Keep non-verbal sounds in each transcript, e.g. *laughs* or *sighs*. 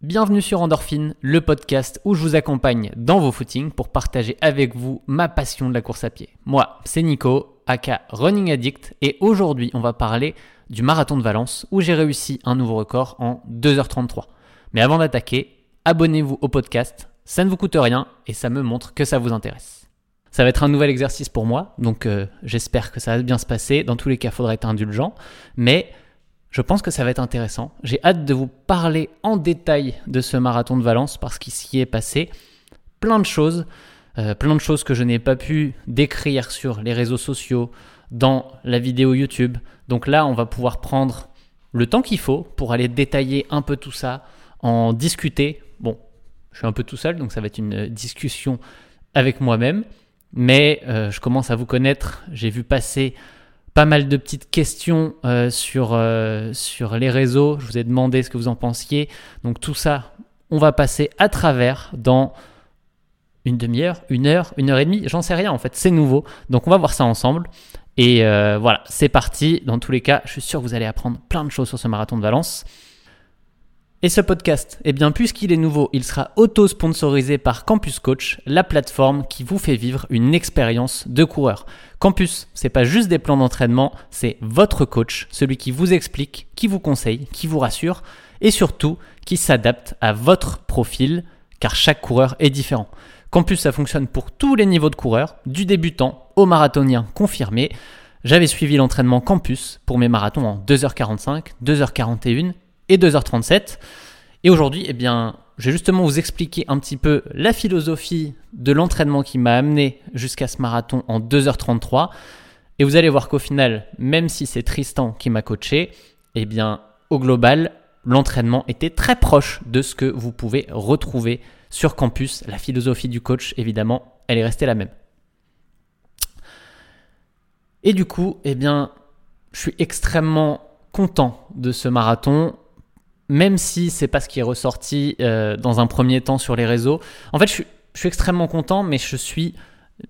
Bienvenue sur Endorphine, le podcast où je vous accompagne dans vos footings pour partager avec vous ma passion de la course à pied. Moi, c'est Nico, aka Running Addict, et aujourd'hui on va parler du marathon de Valence où j'ai réussi un nouveau record en 2h33. Mais avant d'attaquer, abonnez-vous au podcast, ça ne vous coûte rien et ça me montre que ça vous intéresse. Ça va être un nouvel exercice pour moi, donc euh, j'espère que ça va bien se passer. Dans tous les cas, il faudra être indulgent, mais je pense que ça va être intéressant. J'ai hâte de vous parler en détail de ce marathon de Valence parce qu'il s'y est passé plein de choses, euh, plein de choses que je n'ai pas pu décrire sur les réseaux sociaux, dans la vidéo YouTube. Donc là, on va pouvoir prendre le temps qu'il faut pour aller détailler un peu tout ça, en discuter. Bon, je suis un peu tout seul, donc ça va être une discussion avec moi-même, mais euh, je commence à vous connaître. J'ai vu passer pas mal de petites questions euh, sur, euh, sur les réseaux. Je vous ai demandé ce que vous en pensiez. Donc tout ça, on va passer à travers dans une demi-heure, une heure, une heure et demie. J'en sais rien en fait, c'est nouveau. Donc on va voir ça ensemble. Et euh, voilà, c'est parti. Dans tous les cas, je suis sûr que vous allez apprendre plein de choses sur ce marathon de Valence. Et ce podcast, eh bien, puisqu'il est nouveau, il sera auto-sponsorisé par Campus Coach, la plateforme qui vous fait vivre une expérience de coureur. Campus, c'est pas juste des plans d'entraînement, c'est votre coach, celui qui vous explique, qui vous conseille, qui vous rassure et surtout qui s'adapte à votre profil, car chaque coureur est différent. Campus, ça fonctionne pour tous les niveaux de coureurs, du débutant au marathonien confirmé. J'avais suivi l'entraînement Campus pour mes marathons en 2h45, 2h41 et 2h37. Et aujourd'hui, eh bien, je vais justement vous expliquer un petit peu la philosophie de l'entraînement qui m'a amené jusqu'à ce marathon en 2h33. Et vous allez voir qu'au final, même si c'est Tristan qui m'a coaché, eh bien, au global, l'entraînement était très proche de ce que vous pouvez retrouver sur campus. La philosophie du coach, évidemment, elle est restée la même. Et du coup, eh bien, je suis extrêmement content de ce marathon même si c'est pas ce qui est ressorti euh, dans un premier temps sur les réseaux. En fait, je suis, extrêmement content, mais je suis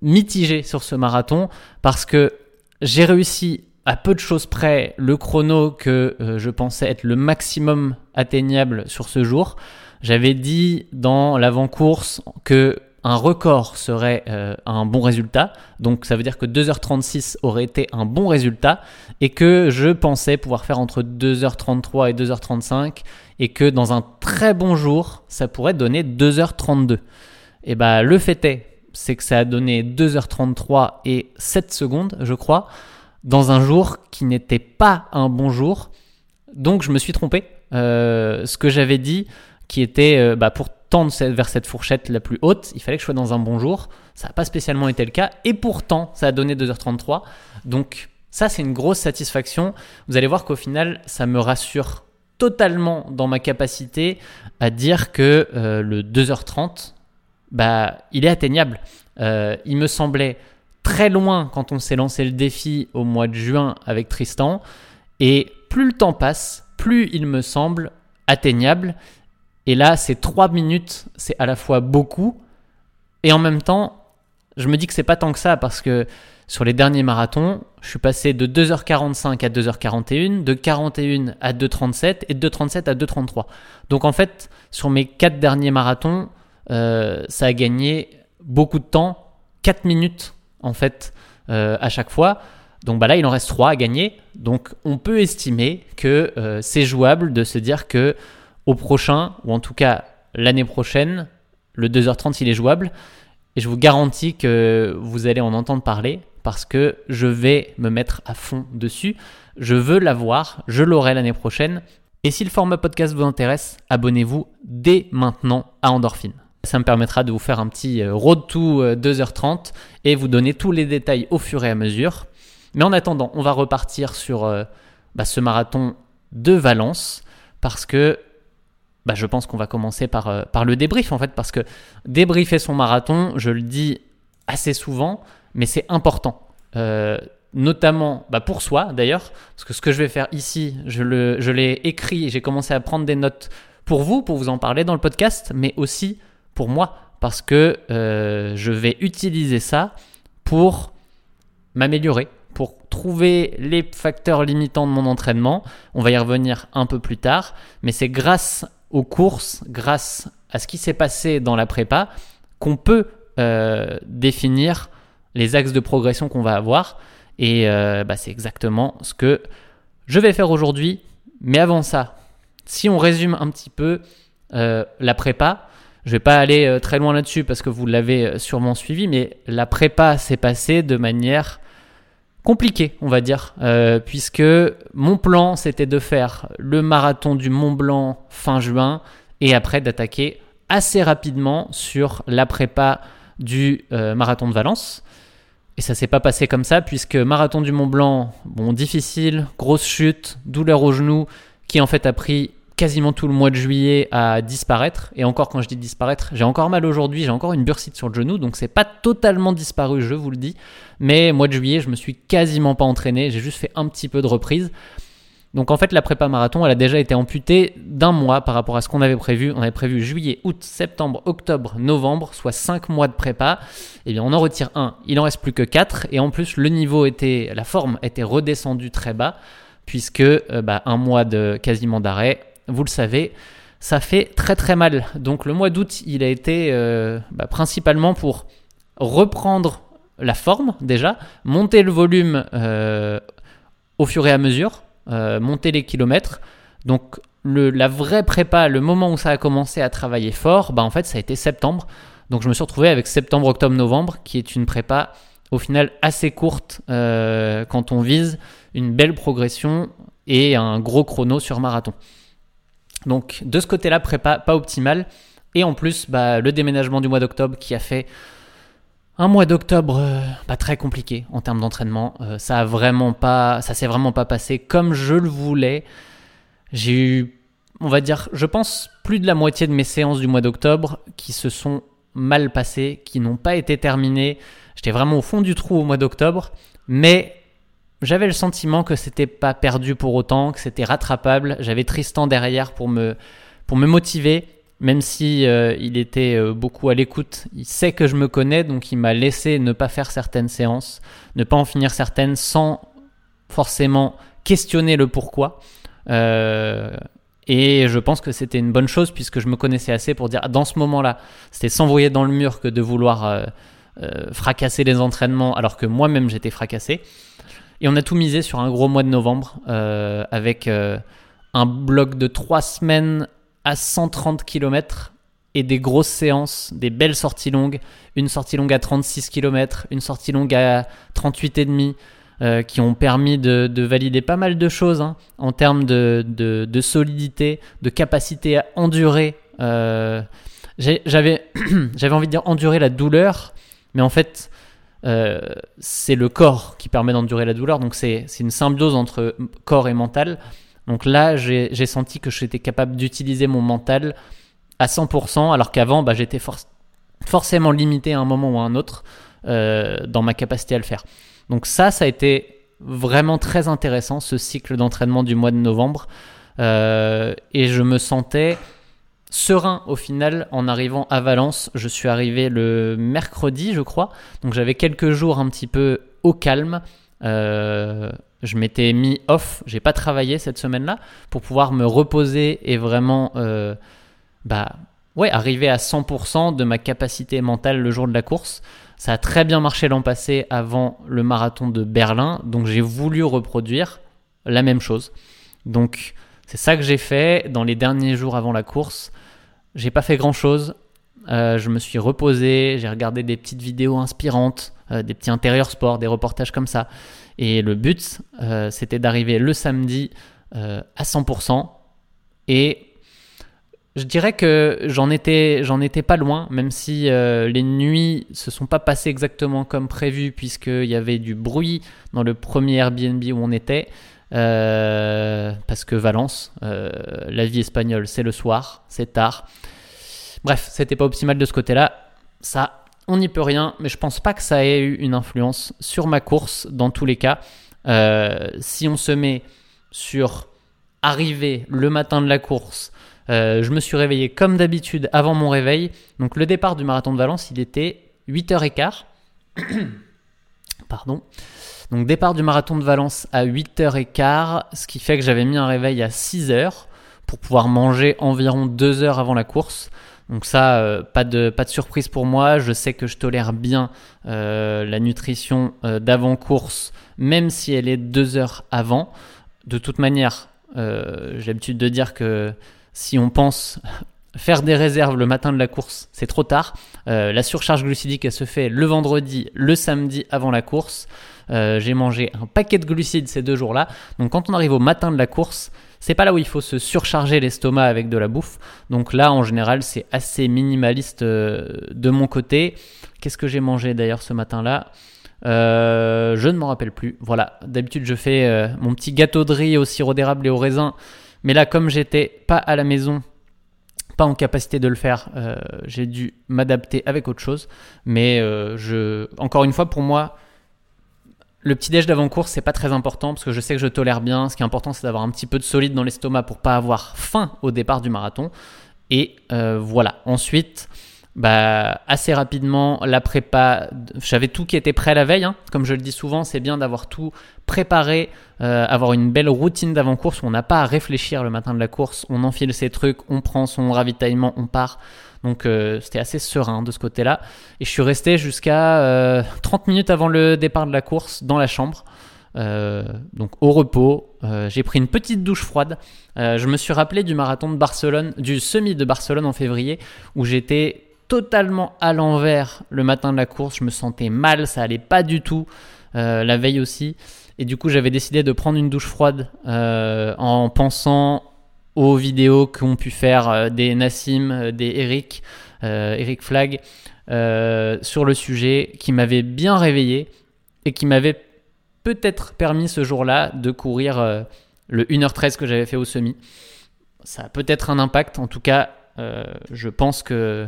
mitigé sur ce marathon parce que j'ai réussi à peu de choses près le chrono que euh, je pensais être le maximum atteignable sur ce jour. J'avais dit dans l'avant-course que un record serait euh, un bon résultat. Donc ça veut dire que 2h36 aurait été un bon résultat et que je pensais pouvoir faire entre 2h33 et 2h35 et que dans un très bon jour, ça pourrait donner 2h32. Et bah le fait est, c'est que ça a donné 2h33 et 7 secondes, je crois, dans un jour qui n'était pas un bon jour. Donc je me suis trompé. Euh, ce que j'avais dit, qui était euh, bah, pour tendre vers cette fourchette la plus haute, il fallait que je sois dans un bon jour. Ça n'a pas spécialement été le cas. Et pourtant, ça a donné 2h33. Donc ça, c'est une grosse satisfaction. Vous allez voir qu'au final, ça me rassure totalement dans ma capacité à dire que euh, le 2h30, bah, il est atteignable. Euh, il me semblait très loin quand on s'est lancé le défi au mois de juin avec Tristan. Et plus le temps passe, plus il me semble atteignable. Et là, ces trois minutes, c'est à la fois beaucoup, et en même temps, je me dis que c'est pas tant que ça, parce que sur les derniers marathons, je suis passé de 2h45 à 2h41, de 41 à 2h37 et de 2h37 à 2h33. Donc en fait, sur mes quatre derniers marathons, euh, ça a gagné beaucoup de temps, 4 minutes en fait euh, à chaque fois. Donc bah là, il en reste 3 à gagner. Donc on peut estimer que euh, c'est jouable de se dire que au prochain, ou en tout cas l'année prochaine, le 2h30 il est jouable. Et je vous garantis que vous allez en entendre parler parce que je vais me mettre à fond dessus. Je veux l'avoir, je l'aurai l'année prochaine. Et si le format podcast vous intéresse, abonnez-vous dès maintenant à Endorphine. Ça me permettra de vous faire un petit euh, road to 2h30 euh, et vous donner tous les détails au fur et à mesure. Mais en attendant, on va repartir sur euh, bah, ce marathon de Valence parce que bah, je pense qu'on va commencer par, euh, par le débrief en fait, parce que débriefer son marathon, je le dis assez souvent, mais c'est important. Euh, notamment bah, pour soi d'ailleurs, parce que ce que je vais faire ici, je, le, je l'ai écrit, j'ai commencé à prendre des notes pour vous, pour vous en parler dans le podcast, mais aussi pour moi, parce que euh, je vais utiliser ça pour m'améliorer, pour trouver les facteurs limitants de mon entraînement. On va y revenir un peu plus tard, mais c'est grâce aux courses, grâce à ce qui s'est passé dans la prépa, qu'on peut euh, définir les axes de progression qu'on va avoir. Et euh, bah, c'est exactement ce que je vais faire aujourd'hui. Mais avant ça, si on résume un petit peu euh, la prépa, je vais pas aller très loin là-dessus parce que vous l'avez sûrement suivi, mais la prépa s'est passée de manière compliquée, on va dire, puisque mon plan c'était de faire le marathon du Mont Blanc fin juin et après d'attaquer assez rapidement sur la prépa du euh, marathon de Valence. Et ça s'est pas passé comme ça, puisque marathon du Mont Blanc, bon, difficile, grosse chute, douleur au genou, qui en fait a pris quasiment tout le mois de juillet à disparaître. Et encore, quand je dis disparaître, j'ai encore mal aujourd'hui, j'ai encore une bursite sur le genou, donc c'est pas totalement disparu, je vous le dis. Mais mois de juillet, je me suis quasiment pas entraîné, j'ai juste fait un petit peu de reprise. Donc en fait, la prépa marathon, elle a déjà été amputée d'un mois par rapport à ce qu'on avait prévu. On avait prévu juillet, août, septembre, octobre, novembre, soit 5 mois de prépa. Eh bien on en retire un, il en reste plus que 4. Et en plus, le niveau était, la forme était redescendue très bas, puisque euh, bah, un mois de quasiment d'arrêt, vous le savez, ça fait très très mal. Donc le mois d'août, il a été euh, bah, principalement pour reprendre la forme déjà, monter le volume euh, au fur et à mesure euh, monter les kilomètres. Donc la vraie prépa, le moment où ça a commencé à travailler fort, bah en fait ça a été septembre. Donc je me suis retrouvé avec septembre, octobre, novembre, qui est une prépa au final assez courte quand on vise une belle progression et un gros chrono sur marathon. Donc de ce côté-là, prépa pas optimale. Et en plus, bah, le déménagement du mois d'octobre qui a fait un mois d'octobre pas euh, bah, très compliqué en termes d'entraînement. Euh, ça a pas, ça s'est vraiment pas passé comme je le voulais. J'ai eu, on va dire, je pense plus de la moitié de mes séances du mois d'octobre qui se sont mal passées, qui n'ont pas été terminées. J'étais vraiment au fond du trou au mois d'octobre, mais j'avais le sentiment que c'était pas perdu pour autant, que c'était rattrapable. J'avais Tristan derrière pour me pour me motiver même si euh, il était euh, beaucoup à l'écoute, il sait que je me connais, donc il m'a laissé ne pas faire certaines séances, ne pas en finir certaines sans forcément questionner le pourquoi. Euh, et je pense que c'était une bonne chose puisque je me connaissais assez pour dire dans ce moment-là, c'était s'envoyer dans le mur que de vouloir fracasser les entraînements alors que moi-même j'étais fracassé. Et on a tout misé sur un gros mois de novembre avec un bloc de trois semaines à 130 km et des grosses séances, des belles sorties longues, une sortie longue à 36 km, une sortie longue à 38,5 euh, qui ont permis de, valider pas mal de choses hein, en termes de, de, solidité, de capacité à endurer. Euh, *clears throat* j'avais envie de dire endurer la douleur, mais en fait, euh, c'est le corps qui permet d'endurer la douleur, donc c'est une symbiose entre corps et mental. Donc là, j'ai senti que j'étais capable d'utiliser mon mental à 100%, alors qu'avant, bah, j'étais forcément limité à un moment ou à un autre euh, dans ma capacité à le faire. Donc ça, ça a été vraiment très intéressant, ce cycle d'entraînement du mois de novembre. Euh, et je me sentais serein au final en arrivant à Valence. Je suis arrivé le mercredi, je crois. Donc j'avais quelques jours un petit peu au calme. Euh, je m'étais mis off, j'ai pas travaillé cette semaine-là pour pouvoir me reposer et vraiment euh, bah, ouais, arriver à 100% de ma capacité mentale le jour de la course. Ça a très bien marché l'an passé avant le marathon de Berlin, donc j'ai voulu reproduire la même chose. Donc c'est ça que j'ai fait dans les derniers jours avant la course. J'ai pas fait grand chose. Euh, je me suis reposé, j'ai regardé des petites vidéos inspirantes, euh, des petits intérieurs sport, des reportages comme ça. Et le but, euh, c'était d'arriver le samedi à 100%. Et je dirais que j'en étais, étais pas loin, même si les nuits se sont pas passées exactement comme prévu, puisqu'il y avait du bruit dans le premier Airbnb où on était. Parce que Valence, la vie espagnole, c'est le soir, c'est tard. Bref, c'était pas optimal de ce côté-là. Ça on n'y peut rien, mais je pense pas que ça ait eu une influence sur ma course dans tous les cas. Euh, si on se met sur arriver le matin de la course, euh, je me suis réveillé comme d'habitude avant mon réveil. Donc le départ du marathon de Valence, il était 8h15. *coughs* Pardon. Donc départ du marathon de Valence à 8h15, ce qui fait que j'avais mis un réveil à 6h pour pouvoir manger environ deux heures avant la course. Donc ça, euh, pas, de, surprise pour moi. Je sais que je tolère bien euh, la nutrition euh, d'avant-course, même si elle est deux heures avant. De toute manière, j'ai l'habitude de dire que si on pense faire des réserves le matin de la course, c'est trop tard. la surcharge glucidique, elle se fait le vendredi, le samedi avant la course. j'ai mangé un paquet de glucides ces deux jours-là. Donc quand on arrive au matin de la course, c'est pas là où il faut se surcharger l'estomac avec de la bouffe. Donc là, en général, c'est assez minimaliste euh, de mon côté. Qu'est-ce que j'ai mangé d'ailleurs ce matin-là? Euh, Je ne m'en rappelle plus. Voilà, d'habitude, je fais euh, mon petit gâteau de riz au sirop d'érable et au raisin. Mais là, comme j'étais pas à la maison, pas en capacité de le faire, j'ai dû m'adapter avec autre chose. Mais je, encore une fois, pour moi, le petit déj d'avant-course, c'est pas très important parce que je sais que je tolère bien. Ce qui est important, c'est d'avoir un petit peu de solide dans l'estomac pour pas avoir faim au départ du marathon. Et euh, voilà. Ensuite, bah, assez rapidement, la prépa, j'avais tout qui était prêt la veille. Hein. Comme je le dis souvent, c'est bien d'avoir tout préparé, euh, avoir une belle routine d'avant-course où on n'a pas à réfléchir le matin de la course. On enfile ses trucs, on prend son ravitaillement, on part. Donc euh, c'était assez serein de ce côté-là. Et je suis resté jusqu'à 30 euh, minutes avant le départ de la course dans la chambre. Donc au repos, j'ai pris une petite douche froide. je me suis rappelé du marathon de Barcelone, du semi de Barcelone en février, où j'étais totalement à l'envers le matin de la course. Je me sentais mal, ça allait pas du tout. la veille aussi. Et du coup, j'avais décidé de prendre une douche froide en pensant aux vidéos qu'ont pu faire euh, des Nassim, euh, des Eric, euh, Eric Flag sur le sujet, qui m'avaient bien réveillé et qui m'avaient peut-être permis ce jour-là de courir le 1h13 que j'avais fait au semi. Ça a peut-être un impact, en tout cas, je pense que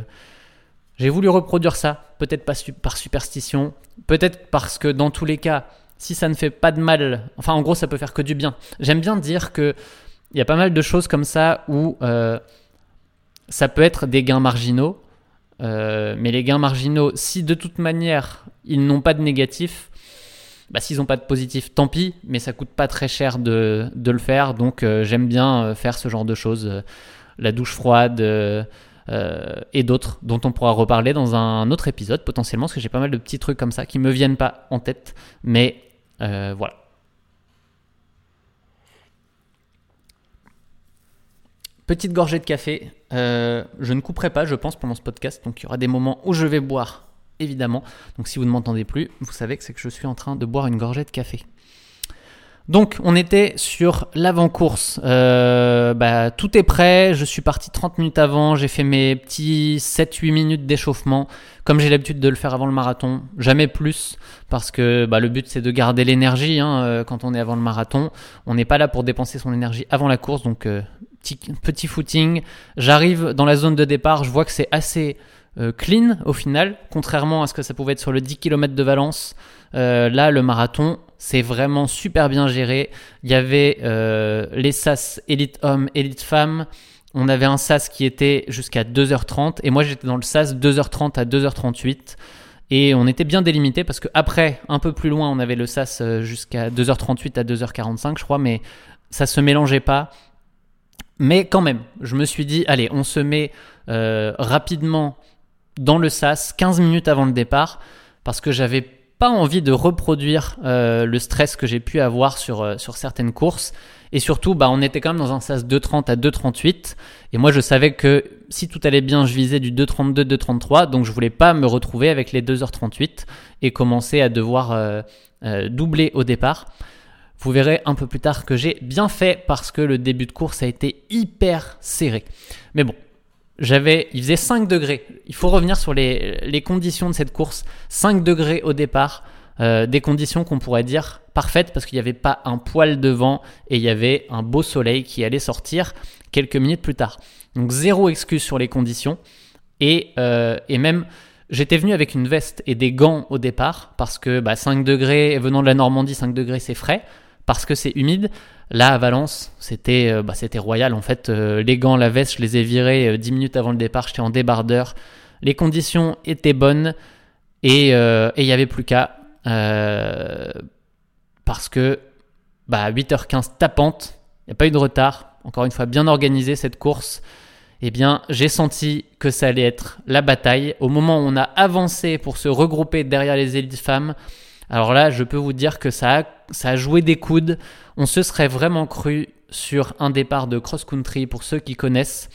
j'ai voulu reproduire ça, peut-être pas par superstition, peut-être parce que dans tous les cas, si ça ne fait pas de mal, enfin en gros ça peut faire que du bien. J'aime bien dire que il y a pas mal de choses comme ça où euh, ça peut être des gains marginaux. Euh, mais les gains marginaux, si de toute manière ils n'ont pas de négatif, bah, s'ils n'ont pas de positif, tant pis, mais ça coûte pas très cher de, de le faire. Donc euh, j'aime bien faire ce genre de choses, la douche froide et d'autres dont on pourra reparler dans un autre épisode potentiellement, parce que j'ai pas mal de petits trucs comme ça qui me viennent pas en tête. Mais voilà. Petite gorgée de café. Euh, je ne couperai pas, je pense, pendant ce podcast. Donc il y aura des moments où je vais boire, évidemment. Donc si vous ne m'entendez plus, vous savez que c'est que je suis en train de boire une gorgée de café. Donc on était sur l'avant-course. Euh, bah, tout est prêt. Je suis parti 30 minutes avant. J'ai fait mes petits 7-8 minutes d'échauffement. Comme j'ai l'habitude de le faire avant le marathon. Jamais plus. Parce que bah, le but c'est de garder l'énergie hein, euh, quand on est avant le marathon. On n'est pas là pour dépenser son énergie avant la course. Donc petit, footing. J'arrive dans la zone de départ, je vois que c'est assez euh, clean au final, contrairement à ce que ça pouvait être sur le 10 km de Valence. Euh, là, le marathon, c'est vraiment super bien géré. Il y avait euh, les SAS élite homme, élite femme. On avait un SAS qui était jusqu'à 2h30 et moi j'étais dans le SAS 2h30 à 2h38. Et on était bien délimité parce que après, un peu plus loin, on avait le SAS jusqu'à 2h38 à 2h45, je crois, mais ça se mélangeait pas. Mais quand même, je me suis dit, allez, on se met euh, rapidement dans le SAS 15 minutes avant le départ parce que j'avais pas envie de reproduire euh, le stress que j'ai pu avoir sur, euh, sur certaines courses. Et surtout, bah, on était quand même dans un SAS 2.30 à 2.38. Et moi, je savais que si tout allait bien, je visais du 2.32, 2.33. Donc, je voulais pas me retrouver avec les 2h38 et commencer à devoir doubler au départ. Vous verrez un peu plus tard que j'ai bien fait parce que le début de course a été hyper serré. Mais bon, j'avais, il faisait 5 degrés. Il faut revenir sur les, conditions de cette course. 5 degrés au départ, euh, des conditions qu'on pourrait dire parfaites parce qu'il n'y avait pas un poil de vent et il y avait un beau soleil qui allait sortir quelques minutes plus tard. Donc zéro excuse sur les conditions et, euh, et même J'étais venu avec une veste et des gants au départ parce que bah, 5 degrés, venant de la Normandie, 5 degrés c'est frais parce que c'est humide. Là, à Valence, c'était euh, bah, royal. En fait, euh, les gants, la veste, je les ai virés 10 euh, minutes avant le départ. J'étais en débardeur. Les conditions étaient bonnes et il n'y avait plus qu'à. parce que bah, 8h15 tapante, il n'y a pas eu de retard. encore une fois bien organisé cette course, eh bien j'ai senti que ça allait être la bataille. Au moment où on a avancé pour se regrouper derrière les élites femmes, alors là je peux vous dire que ça a, ça a joué des coudes. On se serait vraiment cru sur un départ de cross-country pour ceux qui connaissent.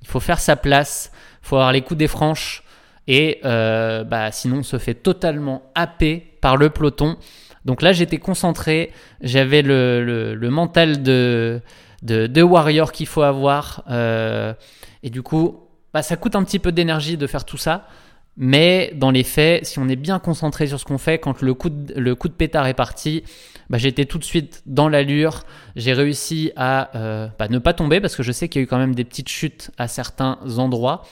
Il faut faire sa place, il faut avoir les coups des franches et euh, bah, sinon on se fait totalement happer par le peloton. Donc là j'étais concentré, j'avais le, mental de, de, warrior qu'il faut avoir euh, et du coup bah, ça coûte un petit peu d'énergie de faire tout ça. Mais dans les faits, si on est bien concentré sur ce qu'on fait, quand le coup de, pétard est parti, bah, j'étais tout de suite dans l'allure. J'ai réussi à euh, bah, ne pas tomber parce que je sais qu'il y a eu quand même des petites chutes à certains endroits.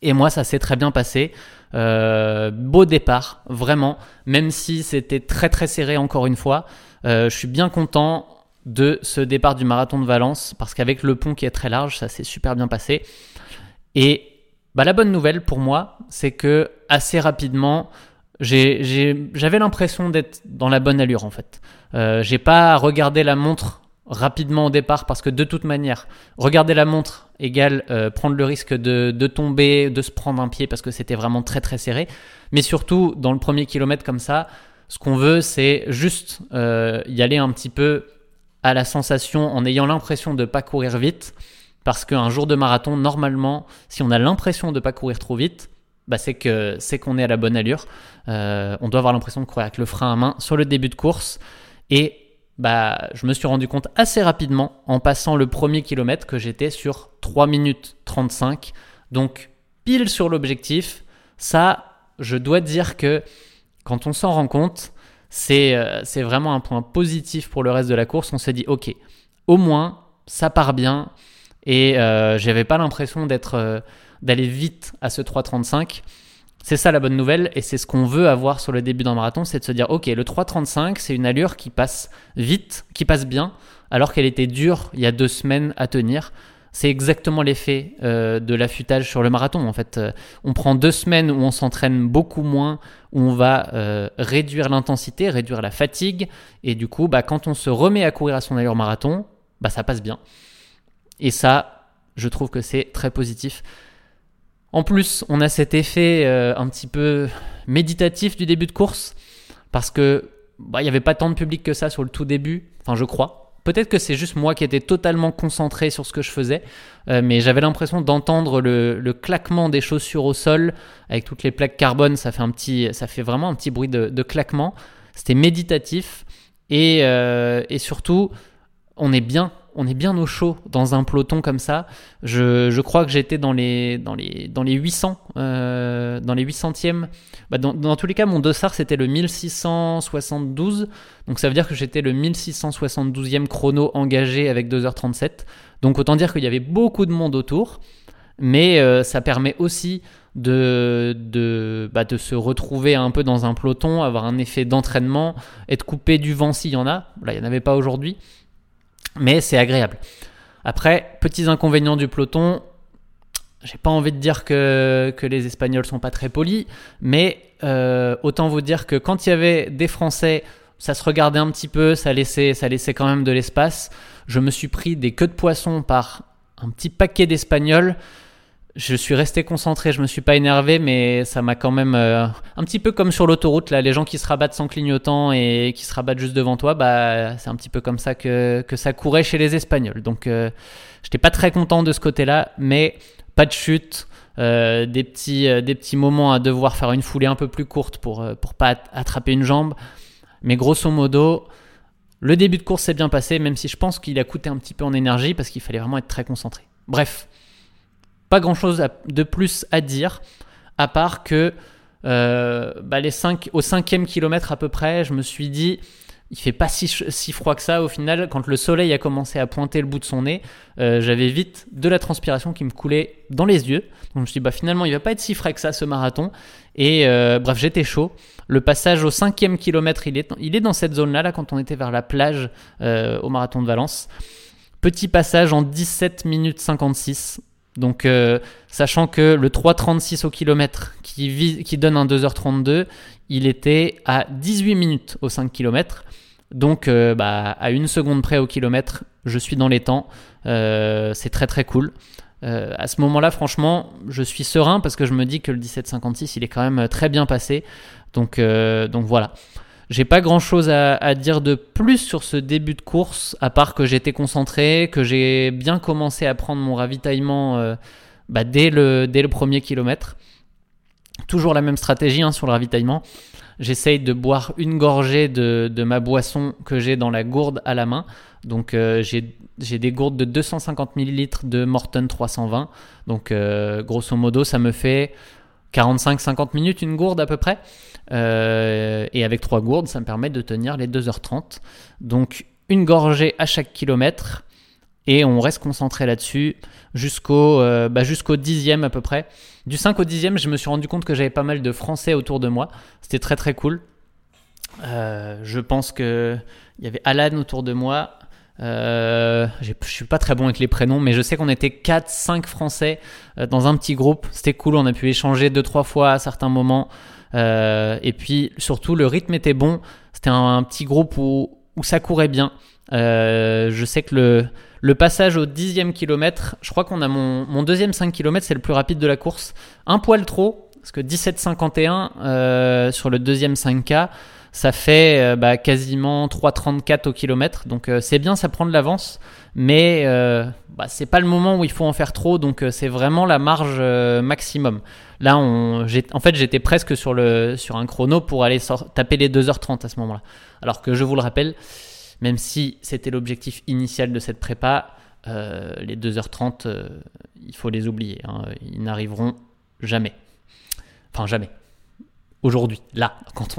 Et moi, ça s'est très bien passé. Euh, beau départ, vraiment. Même si c'était très très serré encore une fois. Euh, je suis bien content de ce départ du marathon de Valence parce qu'avec le pont qui est très large, ça s'est super bien passé. Et bah, la bonne nouvelle pour moi, c'est que assez rapidement, j'avais l'impression d'être dans la bonne allure en fait. Euh, j'ai pas regardé la montre rapidement au départ parce que de toute manière, regarder la montre égale euh, prendre le risque de, tomber, de se prendre un pied parce que c'était vraiment très très serré. Mais surtout, dans le premier kilomètre comme ça, ce qu'on veut, c'est juste euh, y aller un petit peu à la sensation en ayant l'impression de pas courir vite. Parce qu'un jour de marathon, normalement, si on a l'impression de pas courir trop vite, bah c'est que c'est qu'on est à la bonne allure. Euh, on doit avoir l'impression de courir avec le frein à main sur le début de course. Et bah, je me suis rendu compte assez rapidement en passant le premier kilomètre que j'étais sur 3 minutes 35. Donc pile sur l'objectif. Ça, je dois dire que quand on s'en rend compte, c'est euh, vraiment un point positif pour le reste de la course. On s'est dit, ok, au moins, ça part bien. Et euh, j'avais pas l'impression d'être euh, d'aller vite à ce 3,35. C'est ça la bonne nouvelle et c'est ce qu'on veut avoir sur le début d'un marathon, c'est de se dire ok le 3,35 c'est une allure qui passe vite, qui passe bien, alors qu'elle était dure il y a deux semaines à tenir. C'est exactement l'effet euh, de l'affûtage sur le marathon. En fait, euh, on prend deux semaines où on s'entraîne beaucoup moins, où on va euh, réduire l'intensité, réduire la fatigue, et du coup, bah, quand on se remet à courir à son allure marathon, bah, ça passe bien. Et ça, je trouve que c'est très positif. En plus, on a cet effet euh, un petit peu méditatif du début de course, parce que bah, il n'y avait pas tant de public que ça sur le tout début, enfin je crois. Peut-être que c'est juste moi qui étais totalement concentré sur ce que je faisais, euh, mais j'avais l'impression d'entendre le, claquement des chaussures au sol avec toutes les plaques carbone. Ça fait vraiment un petit bruit de, claquement. C'était méditatif euh, et surtout, on est bien on est bien au chaud dans un peloton comme ça. Je, crois que j'étais dans les, dans, les, dans les 800, euh, dans les 800e. Bah, dans, tous les cas, mon dossard, c'était le 1672. Donc ça veut dire que j'étais le 1672e chrono engagé avec 2h37. Donc autant dire qu'il y avait beaucoup de monde autour. Mais euh, ça permet aussi de, de, bah, de se retrouver un peu dans un peloton, avoir un effet d'entraînement, être coupé du vent s'il y en a. Là, il n'y en avait pas aujourd'hui mais c'est agréable. Après, petits inconvénients du peloton, j'ai pas envie de dire que, que, les Espagnols sont pas très polis, mais euh, autant vous dire que quand il y avait des Français, ça se regardait un petit peu, ça laissait, ça laissait quand même de l'espace. Je me suis pris des queues de poisson par un petit paquet d'Espagnols je suis resté concentré, je me suis pas énervé, mais ça m'a quand même euh, un petit peu comme sur l'autoroute là, les gens qui se rabattent sans clignotant et qui se rabattent juste devant toi, bah c'est un petit peu comme ça que, ça courait chez les Espagnols. Donc euh, j'étais pas très content de ce côté-là, mais pas de chute, euh, des petits des petits moments à devoir faire une foulée un peu plus courte pour pour pas attraper une jambe, mais grosso modo. Le début de course s'est bien passé, même si je pense qu'il a coûté un petit peu en énergie parce qu'il fallait vraiment être très concentré. Bref, pas grand chose de plus à dire, à part que euh, bah, les 5, au cinquième kilomètre à peu près, je me suis dit, il fait pas si, si, froid que ça au final. Quand le soleil a commencé à pointer le bout de son nez, euh, j'avais vite de la transpiration qui me coulait dans les yeux. Donc je me suis dit, bah, finalement, il va pas être si frais que ça ce marathon. Et euh, bref, j'étais chaud. Le passage au cinquième kilomètre, il est, il est dans cette zone-là, là, quand on était vers la plage au marathon de Valence. Petit passage en 17 minutes 56. Donc, euh, sachant que le 3,36 au kilomètre qui, donne un 2h32, il était à 18 minutes au 5 km. Donc, euh, bah, à une seconde près au kilomètre, je suis dans les temps. c'est très très cool. à ce moment-là, franchement, je suis serein parce que je me dis que le 1756, il est quand même très bien passé. Donc, donc voilà. J'ai pas grand chose à, dire de plus sur ce début de course, à part que j'étais concentré, que j'ai bien commencé à prendre mon ravitaillement euh, bah, dès, le, dès le premier kilomètre. Toujours la même stratégie hein, sur le ravitaillement. J'essaye de boire une gorgée de, ma boisson que j'ai dans la gourde à la main. Donc euh, j'ai des gourdes de 250 ml de Morton 320. Donc euh, grosso modo, ça me fait 45-50 minutes une gourde à peu près. Euh, et avec trois gourdes, ça me permet de tenir les 2h30. Donc une gorgée à chaque kilomètre. Et on reste concentré là-dessus jusqu'au euh, bah, jusqu'au dixième à peu près. Du 5 au dixième, je me suis rendu compte que j'avais pas mal de Français autour de moi. C'était très très cool. Euh, je pense que il y avait Alan autour de moi. Euh, je suis pas très bon avec les prénoms, mais je sais qu'on était 4-5 Français dans un petit groupe. C'était cool, on a pu échanger deux trois fois à certains moments. Euh, et puis surtout, le rythme était bon. C'était un, petit groupe où, où ça courait bien. Euh, je sais que le, le passage au dixième kilomètre, je crois qu'on a mon, mon deuxième 5 km, c'est le plus rapide de la course. Un poil trop, parce que 17,51 euh, sur le deuxième 5K, ça fait euh, bah, quasiment 3,34 au kilomètre. Donc euh, c'est bien, ça prend de l'avance, mais euh, bah, c'est pas le moment où il faut en faire trop. Donc c'est vraiment la marge maximum. Là, on, en fait, j'étais presque sur un chrono pour aller taper les 2h30 à ce moment-là. Alors que je vous le rappelle, même si c'était l'objectif initial de cette prépa, les 2h30, il faut les oublier. Hein. Ils n'arriveront jamais. Enfin, jamais aujourd'hui, là,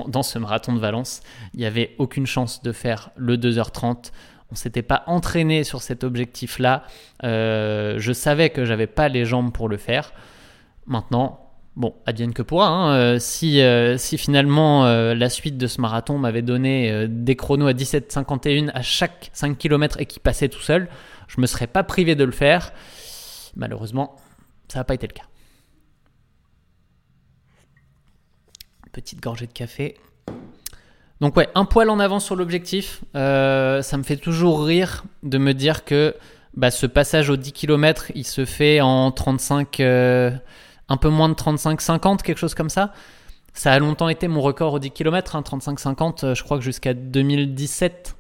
dans ce marathon de Valence, il n'y avait aucune chance de faire le 2h30. On s'était pas entraîné sur cet objectif-là. Euh, je savais que j'avais pas les jambes pour le faire. Maintenant, bon, advienne que pourra. Hein. Euh, si, euh, si finalement la suite de ce marathon m'avait donné des chronos à 17,51 à chaque 5 km et qui passaient tout seul, je me serais pas privé de le faire. Malheureusement, ça n'a pas été le cas. Petite gorgée de café. Donc ouais, un poil en avant sur l'objectif. Euh, ça me fait toujours rire de me dire que bah, ce passage aux 10 km, il se fait en 35, euh, un peu moins de 35-50, quelque chose comme ça. Ça a longtemps été mon record aux 10 km, 35-50, je crois que jusqu'à 2017.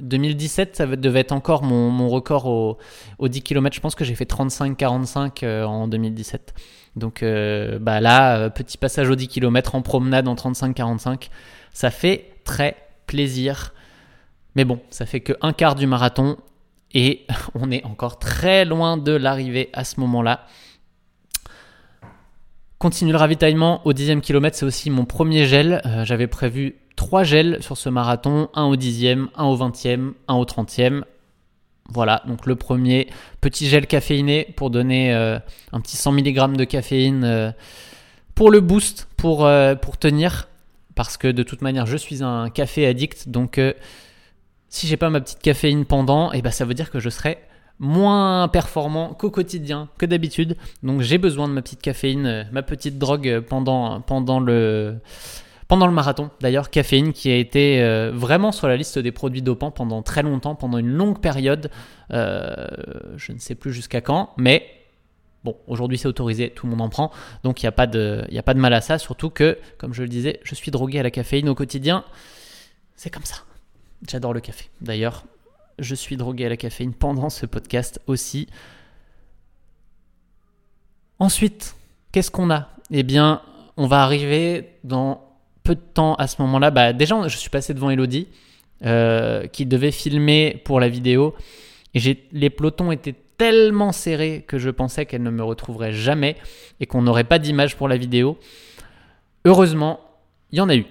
2017, ça devait être encore mon, record aux, 10 km. Je pense que j'ai fait 35-45 euh, en 2017. Donc euh, bah là, euh, petit passage aux 10 km en promenade en 35-45, ça fait très plaisir. Mais bon, ça fait que un quart du marathon et *laughs* on est encore très loin de l'arrivée à ce moment-là. Continue le ravitaillement au 10e kilomètre, c'est aussi mon premier gel. Euh, j'avais prévu trois gels sur ce marathon, un au 10e, un au 20e, un au 30e. Voilà, donc le premier petit gel caféiné pour donner euh, un petit 100 mg de caféine euh, pour le boost, pour, euh, pour tenir. Parce que de toute manière, je suis un café addict. Donc, si j'ai pas ma petite caféine pendant, eh ben, ça veut dire que je serai moins performant qu'au quotidien, que d'habitude. Donc, j'ai besoin de ma petite caféine, ma petite drogue pendant, pendant le pendant le marathon. D'ailleurs, caféine qui a été euh, vraiment sur la liste des produits dopants pendant très longtemps, pendant une longue période. Euh, je ne sais plus jusqu'à quand, mais bon, aujourd'hui c'est autorisé, tout le monde en prend, donc il n'y a, a pas de mal à ça, surtout que, comme je le disais, je suis drogué à la caféine au quotidien. C'est comme ça. J'adore le café. D'ailleurs, je suis drogué à la caféine pendant ce podcast aussi. Ensuite, qu'est-ce qu'on a? Eh bien, on va arriver dans peu de temps à ce moment-là, bah, déjà, je suis passé devant Elodie, euh, qui devait filmer pour la vidéo. Et les pelotons étaient tellement serrés que je pensais qu'elle ne me retrouverait jamais et qu'on n'aurait pas d'image pour la vidéo. Heureusement, il y en a eu.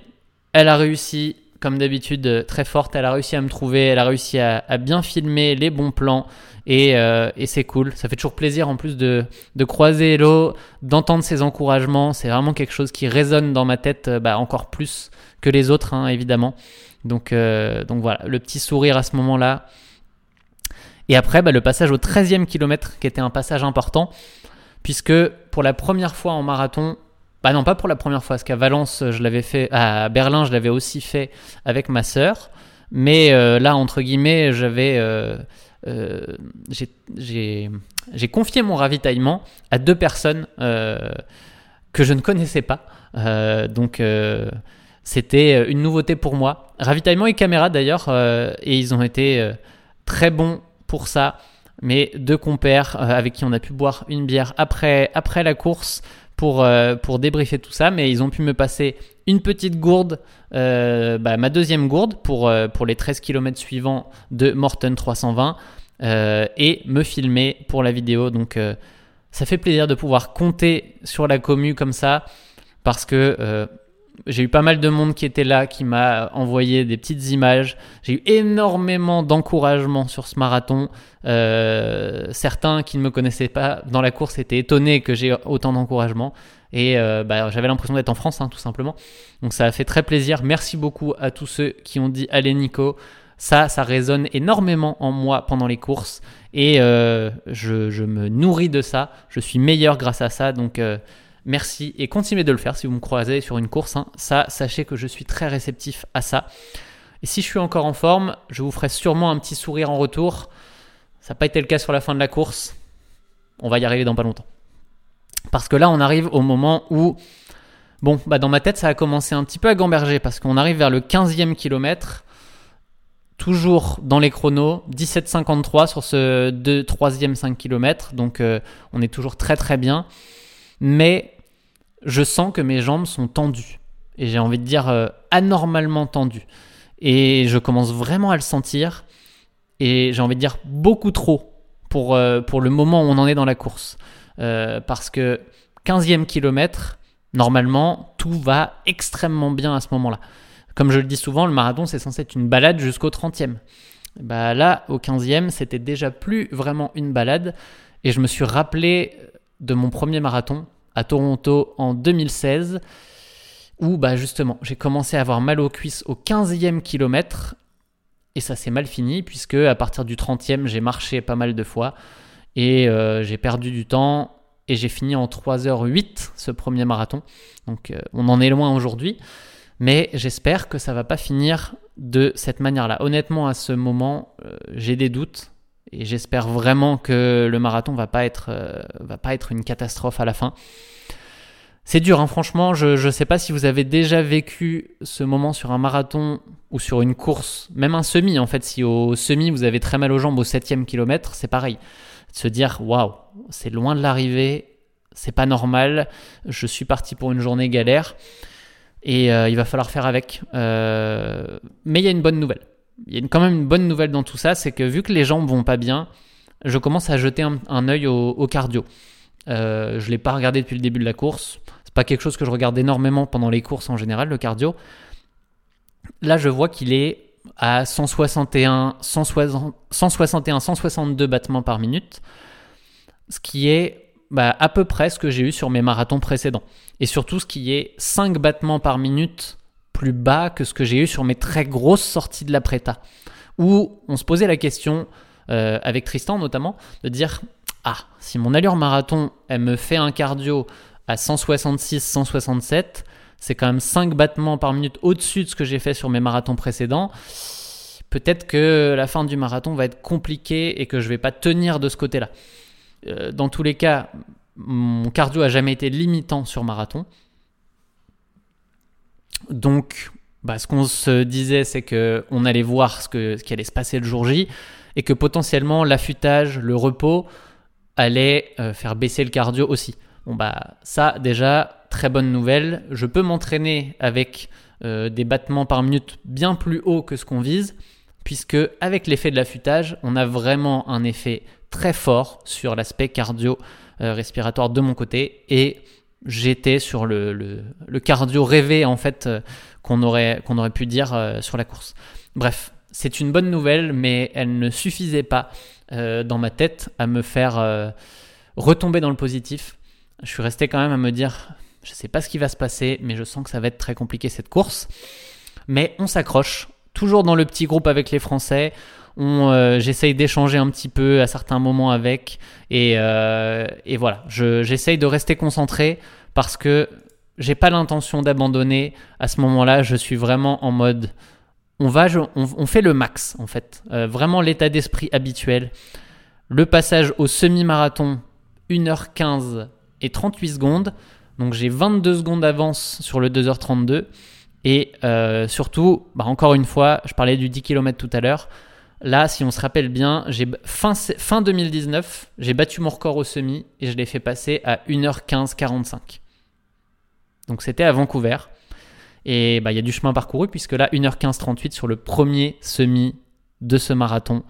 Elle a réussi, comme d'habitude, très forte. Elle a réussi à me trouver. Elle a réussi à, bien filmer les bons plans. Euh, et, c'est cool. Ça fait toujours plaisir en plus de, croiser Hello, d'entendre ses encouragements. C'est vraiment quelque chose qui résonne dans ma tête euh, bah, encore plus que les autres, hein, évidemment. Donc, euh, donc voilà, le petit sourire à ce moment-là. Et après, bah, le passage au 13e kilomètre, qui était un passage important, puisque pour la première fois en marathon, bah non, pas pour la première fois, parce qu'à Valence, je l'avais fait, à Berlin, je l'avais aussi fait avec ma sœur. Mais là, entre guillemets, j'avais j'ai confié mon ravitaillement à deux personnes que je ne connaissais pas. donc c'était une nouveauté pour moi. Ravitaillement et caméra d'ailleurs, et ils ont été très bons pour ça. Mes deux compères avec qui on a pu boire une bière après, après la course pour, pour débriefer tout ça, mais ils ont pu me passer une petite gourde, euh, bah, ma deuxième gourde pour, euh, pour les 13 km suivants de Morton 320 euh, et me filmer pour la vidéo. Donc ça fait plaisir de pouvoir compter sur la commu comme ça parce que j'ai eu pas mal de monde qui était là, qui m'a envoyé des petites images. J'ai eu énormément d'encouragement sur ce marathon. certains qui ne me connaissaient pas dans la course étaient étonnés que j'ai autant d'encouragement. Et euh, bah, j'avais l'impression d'être en France, hein, tout simplement. Donc ça a fait très plaisir. Merci beaucoup à tous ceux qui ont dit Allez Nico. Ça, ça résonne énormément en moi pendant les courses. Et euh, je, me nourris de ça. Je suis meilleur grâce à ça. Donc euh, merci. Et continuez de le faire si vous me croisez sur une course. Hein. Ça, sachez que je suis très réceptif à ça. Et si je suis encore en forme, je vous ferai sûrement un petit sourire en retour. Ça n'a pas été le cas sur la fin de la course. On va y arriver dans pas longtemps. Parce que là, on arrive au moment où, bon, bah dans ma tête, ça a commencé un petit peu à gamberger parce qu'on arrive vers le 15e kilomètre, toujours dans les chronos, 17,53 sur ce 2, 3e 5 km, donc euh, on est toujours très très bien. Mais je sens que mes jambes sont tendues et j'ai envie de dire euh, anormalement tendues. Et je commence vraiment à le sentir et j'ai envie de dire beaucoup trop pour, euh, le moment où on en est dans la course. Euh, parce que 15e kilomètre, normalement, tout va extrêmement bien à ce moment-là. Comme je le dis souvent, le marathon, c'est censé être une balade jusqu'au 30e. Bah là, au 15e, c'était déjà plus vraiment une balade. Et je me suis rappelé de mon premier marathon à Toronto en 2016, où bah justement, j'ai commencé à avoir mal aux cuisses au 15e kilomètre. Et ça s'est mal fini, puisque à partir du 30e, j'ai marché pas mal de fois. Et euh, j'ai perdu du temps et j'ai fini en 3h08 ce premier marathon. Donc euh, on en est loin aujourd'hui. Mais j'espère que ça va pas finir de cette manière-là. Honnêtement, à ce moment, euh, j'ai des doutes et j'espère vraiment que le marathon va pas être, va pas être une catastrophe à la fin. C'est dur, hein, franchement. Je ne sais pas si vous avez déjà vécu ce moment sur un marathon ou sur une course, même un semi. En fait, si au semi vous avez très mal aux jambes au 7 kilomètre, c'est pareil de se dire waouh, c'est loin de l'arrivée, c'est pas normal, je suis parti pour une journée galère et euh, il va falloir faire avec. Euh, mais il y a une bonne nouvelle. Il y a quand même une bonne nouvelle dans tout ça, c'est que vu que les jambes vont pas bien, je commence à jeter un, œil au, cardio. Euh, je l'ai pas regardé depuis le début de la course. C'est pas quelque chose que je regarde énormément pendant les courses en général, le cardio. Là, je vois qu'il est à 161, 161, 162 battements par minute, ce qui est bah, à peu près ce que j'ai eu sur mes marathons précédents. Et surtout ce qui est 5 battements par minute plus bas que ce que j'ai eu sur mes très grosses sorties de la Preta, où on se posait la question, euh, avec Tristan notamment, de dire, ah, si mon allure marathon, elle me fait un cardio à 166, 167, c'est quand même 5 battements par minute au-dessus de ce que j'ai fait sur mes marathons précédents. Peut-être que la fin du marathon va être compliquée et que je vais pas tenir de ce côté-là. Euh, dans tous les cas, mon cardio a jamais été limitant sur marathon. Donc, bah, ce qu'on se disait, c'est qu'on allait voir ce, ce qui allait se passer le jour J et que potentiellement l'affûtage, le repos allait euh, faire baisser le cardio aussi. Bon bah ça déjà très bonne nouvelle. Je peux m'entraîner avec euh, des battements par minute bien plus hauts que ce qu'on vise, puisque avec l'effet de l'affûtage, on a vraiment un effet très fort sur l'aspect cardio-respiratoire de mon côté et j'étais sur le, cardio rêvé en fait euh, qu'on aurait, aurait pu dire euh, sur la course. Bref, c'est une bonne nouvelle, mais elle ne suffisait pas dans ma tête à me faire retomber dans le positif je suis resté quand même à me dire, je ne sais pas ce qui va se passer, mais je sens que ça va être très compliqué cette course. Mais on s'accroche, toujours dans le petit groupe avec les Français. Euh, j'essaye d'échanger un petit peu à certains moments avec. Et, euh, voilà, j'essaye de rester concentré parce que j'ai pas l'intention d'abandonner. À ce moment-là, je suis vraiment en mode on, va, on, fait le max en fait. Euh, vraiment l'état d'esprit habituel. Le passage au semi-marathon, 1h15 et 38 secondes. Donc j'ai 22 secondes d'avance sur le 2h32. Et surtout, bah, encore une fois, je parlais du 10 km tout à l'heure. Là, si on se rappelle bien, fin, fin 2019, j'ai battu mon record au semi et je l'ai fait passer à 1h15 45. Donc c'était à Vancouver. Et bah, il y a du chemin parcouru puisque là, 1h15 38 sur le premier semi de ce marathon.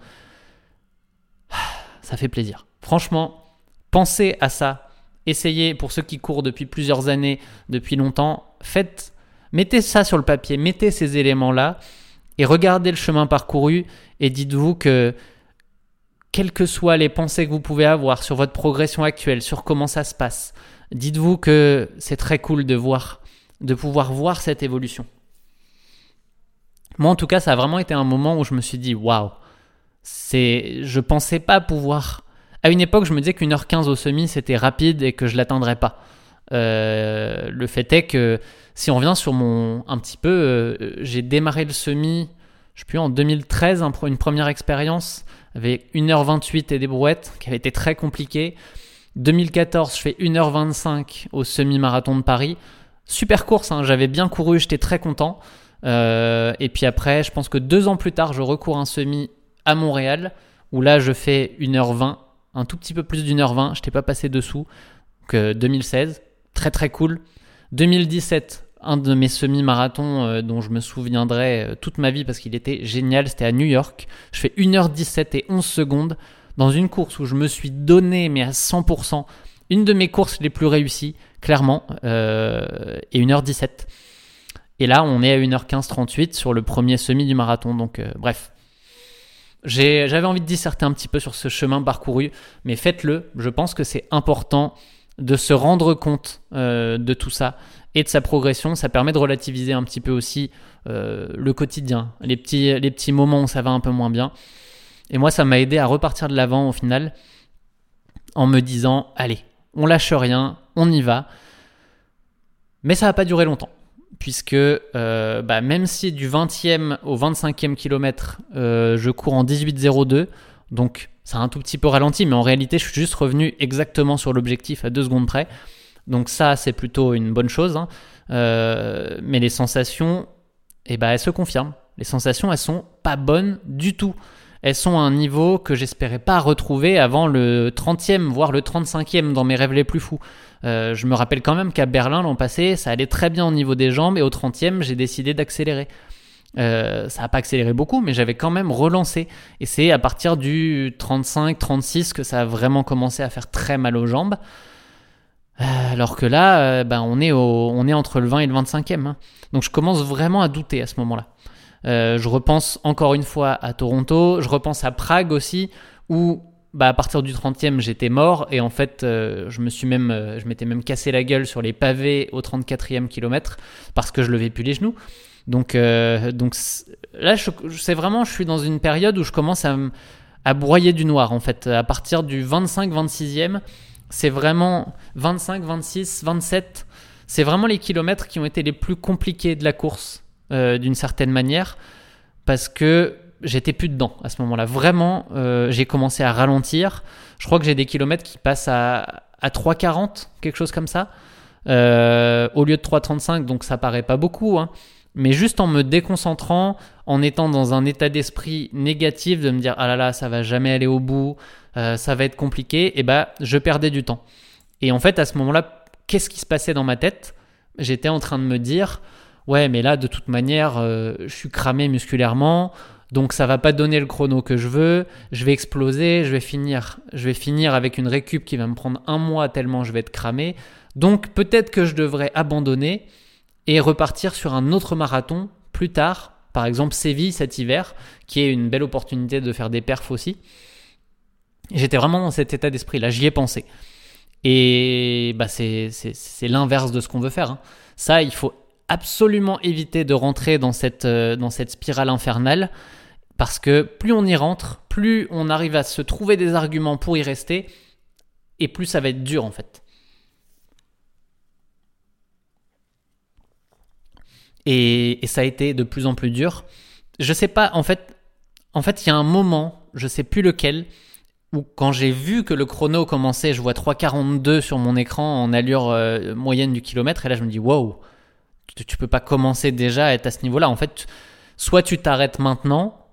*sighs* Ça fait plaisir. Franchement, pensez à ça. Essayez, pour ceux qui courent depuis plusieurs années, depuis longtemps, faites, mettez ça sur le papier, mettez ces éléments-là et regardez le chemin parcouru et dites-vous que quelles que soient les pensées que vous pouvez avoir sur votre progression actuelle, sur comment ça se passe, dites-vous que c'est très cool de voir, de pouvoir voir cette évolution. Moi, en tout cas, ça a vraiment été un moment où je me suis dit, waouh, c'est, je pensais pas pouvoir. À une époque, je me disais qu'une heure 15 au semi, c'était rapide et que je l'atteindrais pas. Euh, le fait est que si on revient sur mon un petit peu, euh, j'ai démarré le semi, je plus en 2013, une première expérience avec 1h28 et des brouettes qui avait été très compliqué. 2014, je fais 1h25 au semi-marathon de Paris. Super course, hein, j'avais bien couru, j'étais très content. Euh, et puis après, je pense que deux ans plus tard, je recours un semi à Montréal, où là, je fais 1h20, un tout petit peu plus d'une heure 20, je n'étais pas passé dessous. que 2016, très très cool. 2017, un de mes semi-marathons euh, dont je me souviendrai euh, toute ma vie parce qu'il était génial, c'était à New York. Je fais 1h17 et 11 secondes dans une course où je me suis donné, mais à 100%, une de mes courses les plus réussies, clairement, euh, et 1h17. Et là, on est à 1h15 38 sur le premier semi du marathon. Donc, bref. J'avais envie de disserter un petit peu sur ce chemin parcouru, mais faites-le. Je pense que c'est important de se rendre compte euh, de tout ça et de sa progression. Ça permet de relativiser un petit peu aussi euh, le quotidien, les petits, les petits moments où ça va un peu moins bien. Et moi, ça m'a aidé à repartir de l'avant au final en me disant, allez, on lâche rien, on y va. Mais ça va pas durer longtemps. Puisque euh, bah, même si du 20e au 25e kilomètre, je cours en 18.02, donc ça a un tout petit peu ralenti, mais en réalité, je suis juste revenu exactement sur l'objectif à deux secondes près. Donc ça, c'est plutôt une bonne chose. Hein. Euh, mais les sensations, eh ben, elles se confirment. Les sensations, elles sont pas bonnes du tout. Elles sont à un niveau que j'espérais pas retrouver avant le 30e, voire le 35e dans mes rêves les plus fous. Euh, je me rappelle quand même qu'à Berlin l'an passé, ça allait très bien au niveau des jambes et au 30e, j'ai décidé d'accélérer. Euh, ça n'a pas accéléré beaucoup, mais j'avais quand même relancé. Et c'est à partir du 35-36 que ça a vraiment commencé à faire très mal aux jambes. Euh, alors que là, euh, ben, on, est on est entre le 20 et le 25e. Hein. Donc je commence vraiment à douter à ce moment-là. je repense encore une fois à Toronto, je repense à Prague aussi, où bah, à partir du 30e, j'étais mort et en fait, je me suis même, je m'étais même cassé la gueule sur les pavés au 34e kilomètre parce que je levais plus les genoux. Donc, euh, donc là, c'est vraiment, je suis dans une période où je commence à, broyer du noir en fait. À partir du 25-26e, c'est vraiment 25, 26, 27. C'est vraiment les kilomètres qui ont été les plus compliqués de la course euh, d'une certaine manière parce que j'étais plus dedans à ce moment-là. Vraiment, euh, j'ai commencé à ralentir. Je crois que j'ai des kilomètres qui passent à, à 3,40, quelque chose comme ça, au lieu de 3,35, donc ça paraît pas beaucoup. Hein mais juste en me déconcentrant, en étant dans un état d'esprit négatif, de me dire ah là là, ça va jamais aller au bout, euh, ça va être compliqué, et bah je perdais du temps. Et en fait, à ce moment-là, qu'est-ce qui se passait dans ma tête? J'étais en train de me dire ouais, mais là, de toute manière, euh, je suis cramé musculairement. Donc ça va pas donner le chrono que je veux, je vais exploser, je vais finir, je vais finir avec une récup qui va me prendre un mois tellement je vais être cramé. Donc peut-être que je devrais abandonner et repartir sur un autre marathon plus tard, par exemple Séville cet hiver, qui est une belle opportunité de faire des perfs aussi. J'étais vraiment dans cet état d'esprit-là, j'y ai pensé. Et bah c'est l'inverse de ce qu'on veut faire. Hein. Ça, il faut absolument éviter de rentrer dans cette, euh, dans cette spirale infernale, parce que plus on y rentre, plus on arrive à se trouver des arguments pour y rester, et plus ça va être dur en fait. Et, ça a été de plus en plus dur je sais pas, en fait, en fait, il y a un moment, je sais plus lequel, où quand j'ai vu que le chrono commençait, je vois 3,42 sur mon écran en allure euh, moyenne du kilomètre, et là je me dis, wow, tu, peux pas commencer déjà à être à ce niveau-là. En fait, soit tu t'arrêtes maintenant,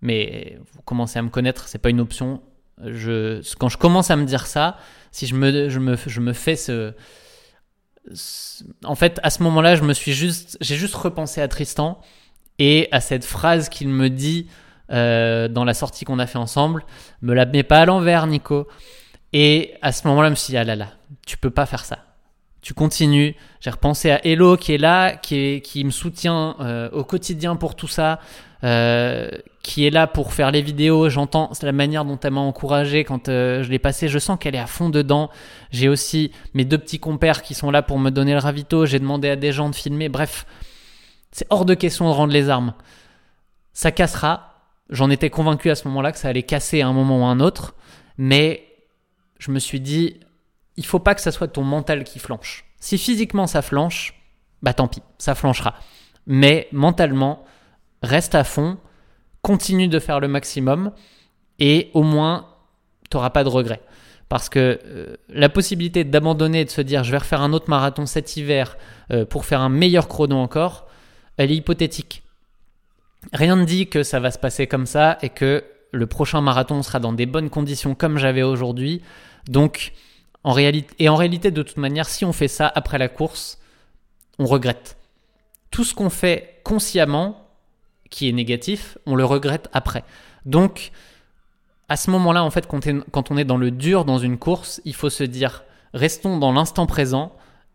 mais vous commencez à me connaître, c'est pas une option. Je, quand je commence à me dire ça, si je me, je me, je me fais ce, en fait, à ce moment-là, je me suis juste, j'ai juste repensé à Tristan et à cette phrase qu'il me dit euh, dans la sortie qu'on a fait ensemble. Me la mets pas à l'envers, Nico. Et à ce moment-là, je me suis dit, ah là là, tu peux pas faire ça. Tu continues. J'ai repensé à Hello qui est là, qui, qui me soutient euh, au quotidien pour tout ça, qui est là pour faire les vidéos. J'entends la manière dont elle m'a encouragé quand euh, je l'ai passé. Je sens qu'elle est à fond dedans. J'ai aussi mes deux petits compères qui sont là pour me donner le ravito. J'ai demandé à des gens de filmer. Bref, c'est hors de question de rendre les armes. Ça cassera. J'en étais convaincu à ce moment-là que ça allait casser à un moment ou à un autre. Mais je me suis dit, il faut pas que ça soit ton mental qui flanche. Si physiquement ça flanche, bah tant pis, ça flanchera. Mais mentalement, reste à fond, continue de faire le maximum et au moins, tu n'auras pas de regrets. Parce que euh, la possibilité d'abandonner et de se dire je vais refaire un autre marathon cet hiver euh, pour faire un meilleur chrono encore, elle est hypothétique. Rien ne dit que ça va se passer comme ça et que le prochain marathon sera dans des bonnes conditions comme j'avais aujourd'hui. Donc, en réalité, et en réalité, de toute manière, si on fait ça après la course, on regrette. Tout ce qu'on fait consciemment, qui est négatif, on le regrette après. Donc, à ce moment-là, en fait, quand, on est dans le dur dans une course, il faut se dire, restons dans l'instant présent,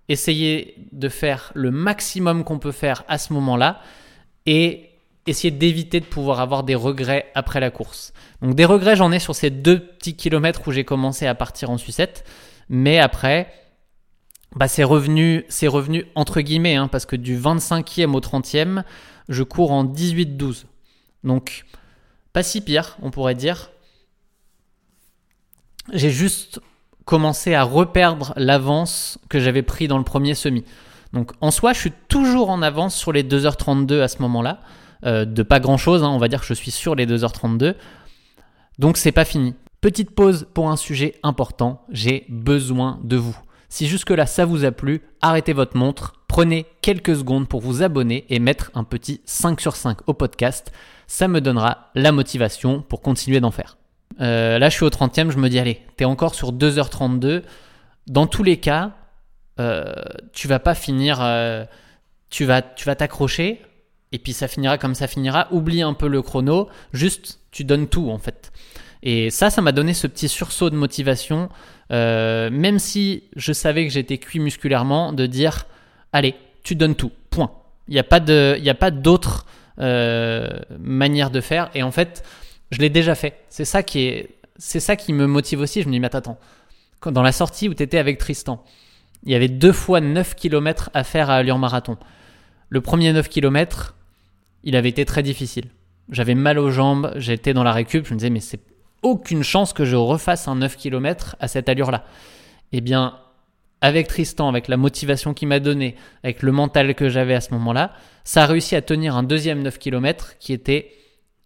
essayez de faire le maximum qu'on peut faire à ce moment-là et essayer d'éviter de pouvoir avoir des regrets après la course. Donc des regrets, j'en ai sur ces deux petits kilomètres où j'ai commencé à partir en sucette, mais après, bah c'est revenu, c'est revenu entre guillemets, hein, parce que du 25e au 30e, je cours en 18-12. Donc, pas si pire, on pourrait dire. J'ai juste commencé à reperdre l'avance que j'avais pris dans le premier semi. Donc, en soi, je suis toujours en avance sur les 2h32 à ce moment-là. Euh, de pas grand-chose, hein, on va dire que je suis sur les 2h32. Donc, c'est pas fini. Petite pause pour un sujet important. J'ai besoin de vous. Si jusque-là ça vous a plu, arrêtez votre montre, prenez quelques secondes pour vous abonner et mettre un petit 5 sur 5 au podcast. Ça me donnera la motivation pour continuer d'en faire. Euh, là, je suis au 30e, je me dis, allez, t'es encore sur 2h32. Dans tous les cas, euh, tu vas pas finir, euh, tu vas tu vas t'accrocher et puis ça finira comme ça finira. Oublie un peu le chrono, juste tu donnes tout en fait. Et ça, ça m'a donné ce petit sursaut de motivation, euh, même si je savais que j'étais cuit musculairement, de dire, allez, tu donnes tout, point. Il n'y a pas d'autre euh, manière de faire. Et en fait, je l'ai déjà fait. C'est ça qui est, ça qui me motive aussi. Je me dis, mais attends, dans la sortie où tu étais avec Tristan, il y avait deux fois 9 km à faire à Lyon Marathon. Le premier 9 km, il avait été très difficile. J'avais mal aux jambes, j'étais dans la récup, je me disais mais c'est aucune chance que je refasse un 9 km à cette allure-là. Eh bien, avec Tristan, avec la motivation qu'il m'a donnée, avec le mental que j'avais à ce moment-là, ça a réussi à tenir un deuxième 9 km qui était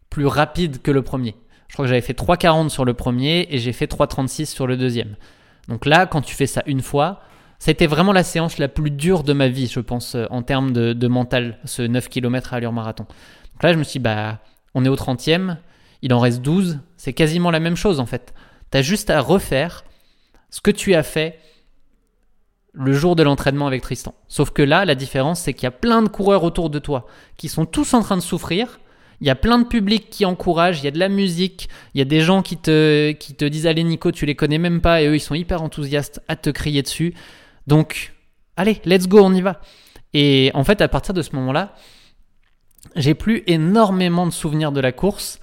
plus rapide que le premier. Je crois que j'avais fait 3,40 sur le premier et j'ai fait 3,36 sur le deuxième. Donc là, quand tu fais ça une fois, ça a été vraiment la séance la plus dure de ma vie, je pense, en termes de, mental, ce 9 km à allure marathon. Donc là, je me suis dit, bah, on est au 30e, il en reste 12, c'est quasiment la même chose en fait. Tu as juste à refaire ce que tu as fait le jour de l'entraînement avec Tristan. Sauf que là, la différence, c'est qu'il y a plein de coureurs autour de toi qui sont tous en train de souffrir. Il y a plein de publics qui encouragent, il y a de la musique, il y a des gens qui te, qui te disent Allez, Nico, tu les connais même pas et eux, ils sont hyper enthousiastes à te crier dessus. Donc, allez, let's go, on y va. Et en fait, à partir de ce moment-là, j'ai plus énormément de souvenirs de la course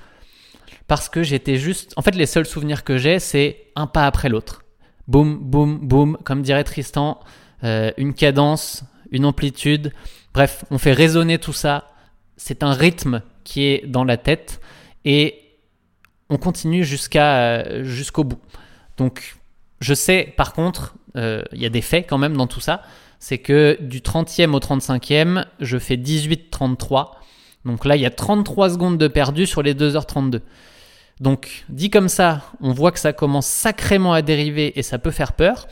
parce que j'étais juste. En fait, les seuls souvenirs que j'ai, c'est un pas après l'autre. Boum, boum, boum, comme dirait Tristan, euh, une cadence, une amplitude. Bref, on fait résonner tout ça. C'est un rythme qui est dans la tête et on continue jusqu'à euh, jusqu'au bout. Donc, je sais, par contre, euh, il y a des faits quand même dans tout ça. C'est que du 30e au 35e, je fais 18-33 Donc là, il y a 33 secondes de perdu sur les 2h32. Donc, dit comme ça, on voit que ça commence sacrément à dériver et ça peut faire peur.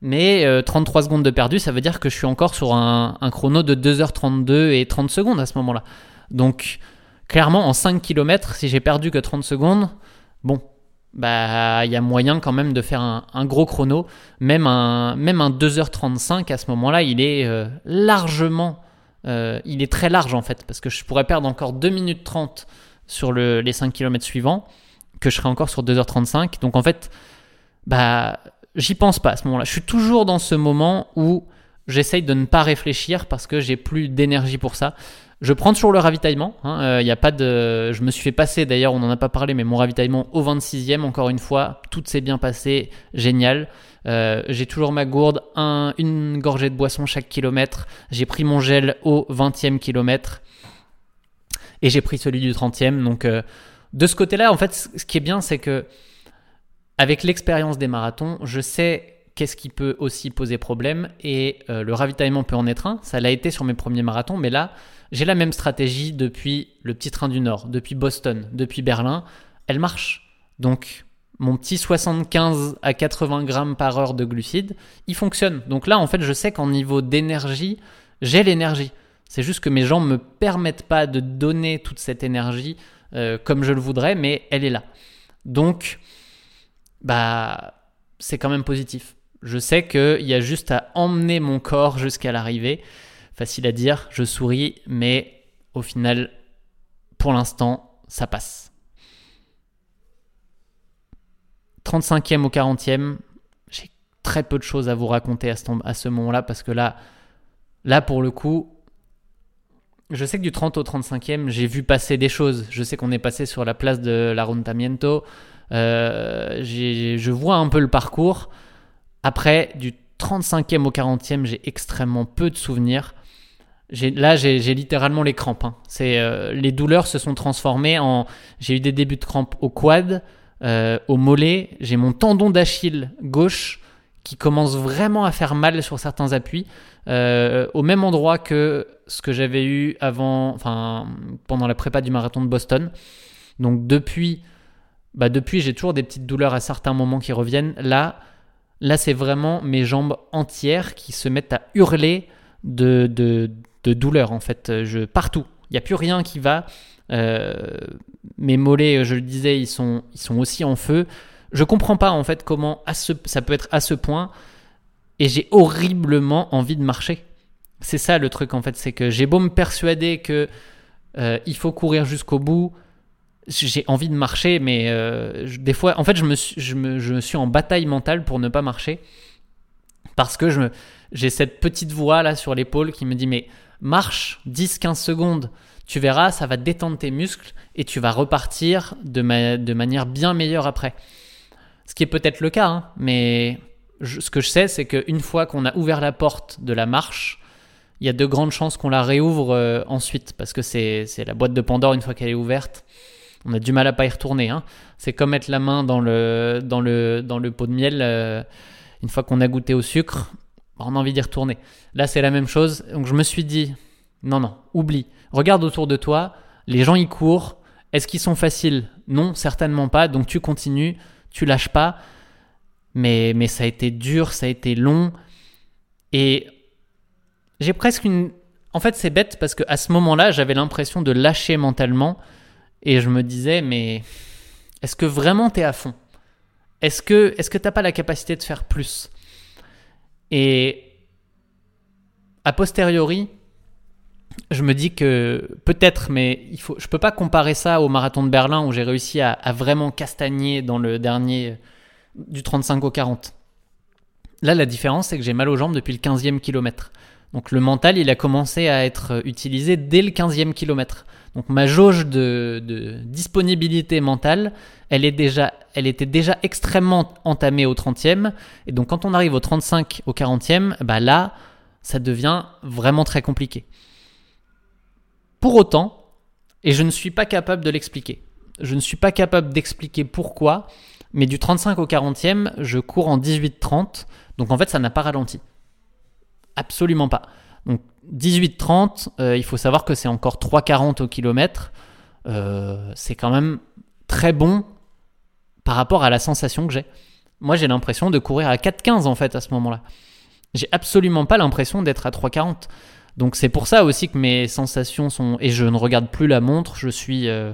Mais 33 euh, secondes de perdu, ça veut dire que je suis encore sur un, chrono de 2h32 et 30 secondes à ce moment-là. Donc, clairement, en 5 km, si j'ai perdu que 30 secondes, bon, bah, il y a moyen quand même de faire un, gros chrono. Même un, même un 2h35 à ce moment-là, il est euh, largement, euh, il est très large en fait, parce que je pourrais perdre encore 2 minutes 30 sur les 5 km suivants, que je serai encore sur 2h35. Donc en fait, bah, j'y pense pas à ce moment-là. Je suis toujours dans ce moment où j'essaye de ne pas réfléchir parce que j'ai plus d'énergie pour ça. Je prends toujours le ravitaillement. Il hein, euh, a pas de, je me suis fait passer d'ailleurs, on n'en a pas parlé, mais mon ravitaillement au 26e, encore une fois, tout s'est bien passé, génial. Euh, j'ai toujours ma gourde, un, une gorgée de boisson chaque kilomètre. J'ai pris mon gel au 20e kilomètre et j'ai pris celui du 30e. Donc euh, de ce côté-là, en fait, ce qui est bien, c'est que avec l'expérience des marathons, je sais qu'est-ce qui peut aussi poser problème et euh, le ravitaillement peut en être un. Ça l'a été sur mes premiers marathons, mais là, j'ai la même stratégie depuis le petit train du Nord, depuis Boston, depuis Berlin. Elle marche. Donc, mon petit 75 à 80 grammes par heure de glucides, il fonctionne. Donc là, en fait, je sais qu'en niveau d'énergie, j'ai l'énergie. C'est juste que mes jambes ne me permettent pas de donner toute cette énergie euh, comme je le voudrais, mais elle est là. Donc, bah, c'est quand même positif. Je sais qu'il y a juste à emmener mon corps jusqu'à l'arrivée. Facile à dire, je souris, mais au final, pour l'instant, ça passe. 35e au 40e, j'ai très peu de choses à vous raconter à ce, à ce moment-là parce que là, là pour le coup, je sais que du 30 au 35e, j'ai vu passer des choses. Je sais qu'on est passé sur la place de l'Arrontamiento. Euh, je vois un peu le parcours. Après, du 35e au 40e, j'ai extrêmement peu de souvenirs. Là, j'ai littéralement les crampes. Hein. Euh, les douleurs se sont transformées en. J'ai eu des débuts de crampes au quad, euh, au mollet. J'ai mon tendon d'Achille gauche qui commence vraiment à faire mal sur certains appuis, au même endroit que ce que j'avais eu avant, enfin pendant la prépa du marathon de Boston. Donc depuis bah depuis j'ai toujours des petites douleurs à certains moments qui reviennent. Là, là c'est vraiment mes jambes entières qui se mettent à hurler de, de, douleur en fait. Je, partout, il n'y a plus rien qui va. Euh, mes mollets, je le disais, ils sont, ils sont aussi en feu. Je comprends pas en fait comment ça peut être à ce point et j'ai horriblement envie de marcher. C'est ça le truc en fait, c'est que j'ai beau me persuader que euh, il faut courir jusqu'au bout, j'ai envie de marcher, mais euh, des fois, en fait, je me, suis, je, je en bataille mentale pour ne pas marcher. Parce que je j'ai cette petite voix là sur l'épaule qui me dit Mais marche 10-15 secondes, tu verras, ça va détendre tes muscles et tu vas repartir de, de manière bien meilleure après. Ce qui est peut-être le cas, hein, mais ce que je sais, c'est qu'une fois qu'on a ouvert la porte de la marche, il y a de grandes chances qu'on la réouvre euh, ensuite parce que c'est la boîte de Pandore une fois qu'elle est ouverte on a du mal à pas y retourner. Hein. C'est comme mettre la main dans le, dans le, dans le pot de miel. Euh, une fois qu'on a goûté au sucre, on a envie d'y retourner. Là, c'est la même chose. Donc, je me suis dit, non, non, oublie. Regarde autour de toi. Les gens y courent. Est-ce qu'ils sont faciles? Non, certainement pas. Donc, tu continues. Tu lâches pas. Mais, mais ça a été dur, ça a été long. Et j'ai presque une. En fait, c'est bête parce qu'à ce moment-là, j'avais l'impression de lâcher mentalement. Et je me disais, mais est-ce que vraiment tu es à fond? Est-ce que est-ce que t'as pas la capacité de faire plus? Et a posteriori, je me dis que peut-être, mais il faut, je peux pas comparer ça au marathon de Berlin où j'ai réussi à, à, vraiment castagner dans le dernier du 35 au 40. Là, la différence, c'est que j'ai mal aux jambes depuis le 15e kilomètre. Donc le mental, il a commencé à être utilisé dès le 15e kilomètre. Donc ma jauge de, disponibilité mentale, elle, elle était déjà extrêmement entamée au 30e. Et donc quand on arrive au 35, au 40e, bah là, ça devient vraiment très compliqué. Pour autant, et je ne suis pas capable de l'expliquer, je ne suis pas capable d'expliquer pourquoi, mais du 35 au 40e, je cours en 18-30, donc en fait ça n'a pas ralenti. Absolument pas. Donc 18-30, euh, il faut savoir que c'est encore 3,40 au kilomètre. c'est quand même très bon par rapport à la sensation que j'ai. Moi, j'ai l'impression de courir à 4,15 en fait à ce moment-là. J'ai absolument pas l'impression d'être à 3,40. Donc c'est pour ça aussi que mes sensations sont... Et je ne regarde plus la montre, je suis, euh,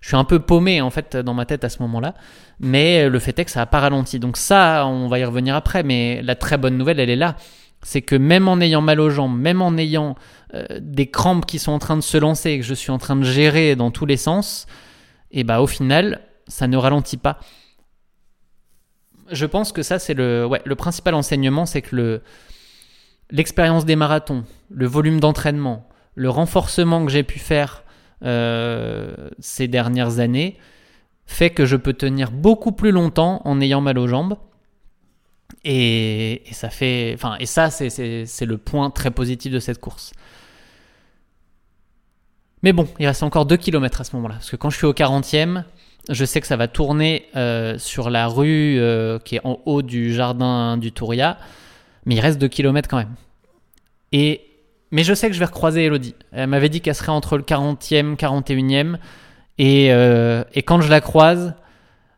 je suis un peu paumé en fait dans ma tête à ce moment-là. Mais le fait est que ça n'a pas ralenti. Donc ça, on va y revenir après. Mais la très bonne nouvelle, elle est là. C'est que même en ayant mal aux jambes, même en ayant euh, des crampes qui sont en train de se lancer et que je suis en train de gérer dans tous les sens, et eh bah au final, ça ne ralentit pas. Je pense que ça, c'est le, principal enseignement, c'est que le, l'expérience des marathons, le volume d'entraînement, le renforcement que j'ai pu faire euh, ces dernières années fait que je peux tenir beaucoup plus longtemps en ayant mal aux jambes. Et, ça fait, enfin, et ça, c'est le point très positif de cette course. Mais bon, il reste encore 2 km à ce moment-là. Parce que quand je suis au 40e, je sais que ça va tourner euh, sur la rue euh, qui est en haut du jardin du Touria mais il reste 2 km quand même. Et, mais je sais que je vais recroiser Elodie. Elle m'avait dit qu'elle serait entre le 40e, 41e. Et, euh, et quand je la croise,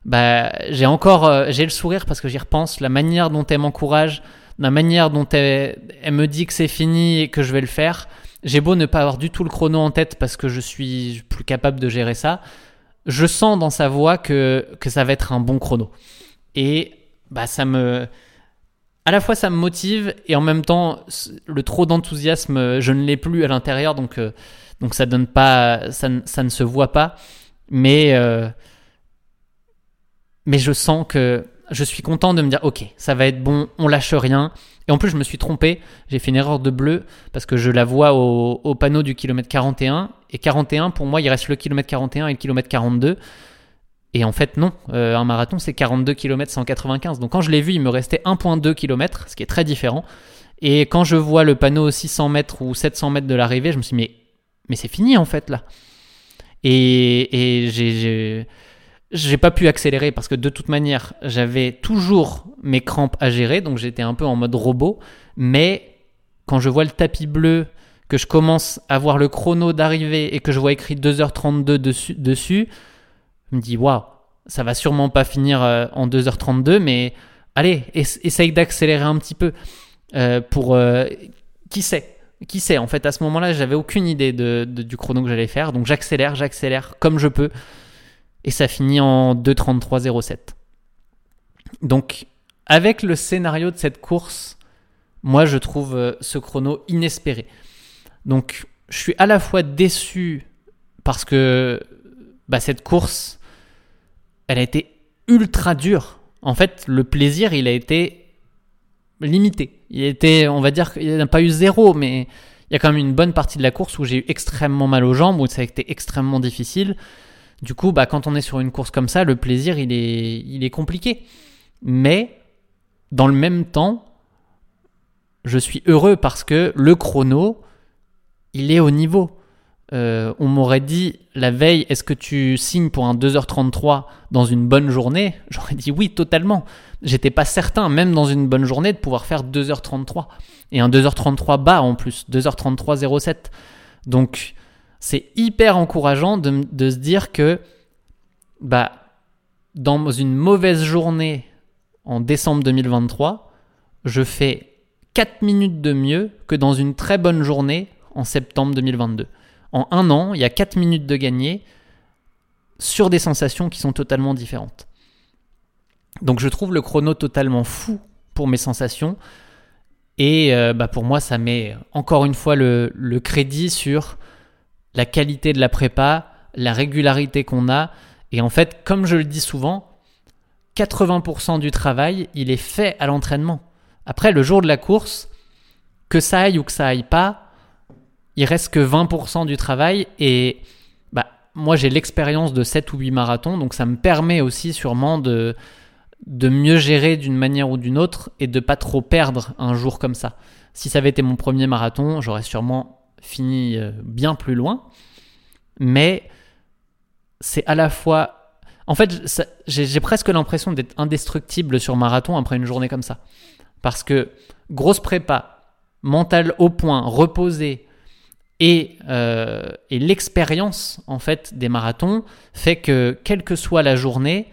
bah, j'ai encore euh, j'ai le sourire parce que j'y repense. La manière dont elle m'encourage, la manière dont elle, elle me dit que c'est fini et que je vais le faire. J'ai beau ne pas avoir du tout le chrono en tête parce que je suis plus capable de gérer ça. Je sens dans sa voix que, que ça va être un bon chrono. Et bah, ça me à la fois ça me motive et en même temps le trop d'enthousiasme je ne l'ai plus à l'intérieur donc euh, donc ça donne pas ça, ça, ne se voit pas mais euh, mais je sens que je suis content de me dire ok ça va être bon on lâche rien et en plus je me suis trompé j'ai fait une erreur de bleu parce que je la vois au, au panneau du kilomètre 41 et 41 pour moi il reste le kilomètre 41 et le kilomètre 42 et en fait, non. Euh, un marathon, c'est 42 km 195. Donc quand je l'ai vu, il me restait 1,2 km, ce qui est très différent. Et quand je vois le panneau 600 mètres ou 700 mètres de l'arrivée, je me suis dit, mais, mais c'est fini en fait là. Et, et j'ai, j'ai pas pu accélérer parce que de toute manière, j'avais toujours mes crampes à gérer, donc j'étais un peu en mode robot. Mais quand je vois le tapis bleu, que je commence à voir le chrono d'arrivée et que je vois écrit 2h32 dessus, dessus me dis, waouh, ça va sûrement pas finir euh, en 2h32, mais allez, essaye d'accélérer un petit peu euh, pour. Euh, qui sait? Qui sait? En fait, à ce moment-là, j'avais aucune idée du chrono que j'allais faire. Donc j'accélère, j'accélère comme je peux. Et ça finit en 2.33.07. Donc, avec le scénario de cette course, moi, je trouve ce chrono inespéré. Donc, je suis à la fois déçu parce que bah, cette course, elle a été ultra dure. En fait, le plaisir, il a été limité. Il a on va dire qu'il n'y a pas eu zéro, mais il y a quand même une bonne partie de la course où j'ai eu extrêmement mal aux jambes, où ça a été extrêmement difficile. Du coup, bah, quand on est sur une course comme ça, le plaisir, il est, compliqué. Mais, dans le même temps, je suis heureux parce que le chrono, il est au niveau. Euh, on m'aurait dit la veille, est-ce que tu signes pour un 2h33 dans une bonne journée? J'aurais dit oui, totalement. J'étais pas certain, même dans une bonne journée, de pouvoir faire 2h33. Et un 2h33 bas en plus, 2h33 07. Donc, c'est hyper encourageant de, se dire que, bah, dans une mauvaise journée en décembre 2023, je fais 4 minutes de mieux que dans une très bonne journée en septembre 2022 en un an, il y a 4 minutes de gagné sur des sensations qui sont totalement différentes. Donc je trouve le chrono totalement fou pour mes sensations. Et euh, bah, pour moi, ça met encore une fois le, crédit sur la qualité de la prépa, la régularité qu'on a. Et en fait, comme je le dis souvent, 80% du travail, il est fait à l'entraînement. Après, le jour de la course, que ça aille ou que ça aille pas, il reste que 20% du travail et bah, moi j'ai l'expérience de 7 ou 8 marathons, donc ça me permet aussi sûrement de, de mieux gérer d'une manière ou d'une autre et de pas trop perdre un jour comme ça. Si ça avait été mon premier marathon, j'aurais sûrement fini euh, bien plus loin, mais c'est à la fois... En fait, j'ai presque l'impression d'être indestructible sur marathon après une journée comme ça. Parce que grosse prépa, mental au point, reposé, et, et l'expérience en fait des marathons fait que quelle que soit la journée,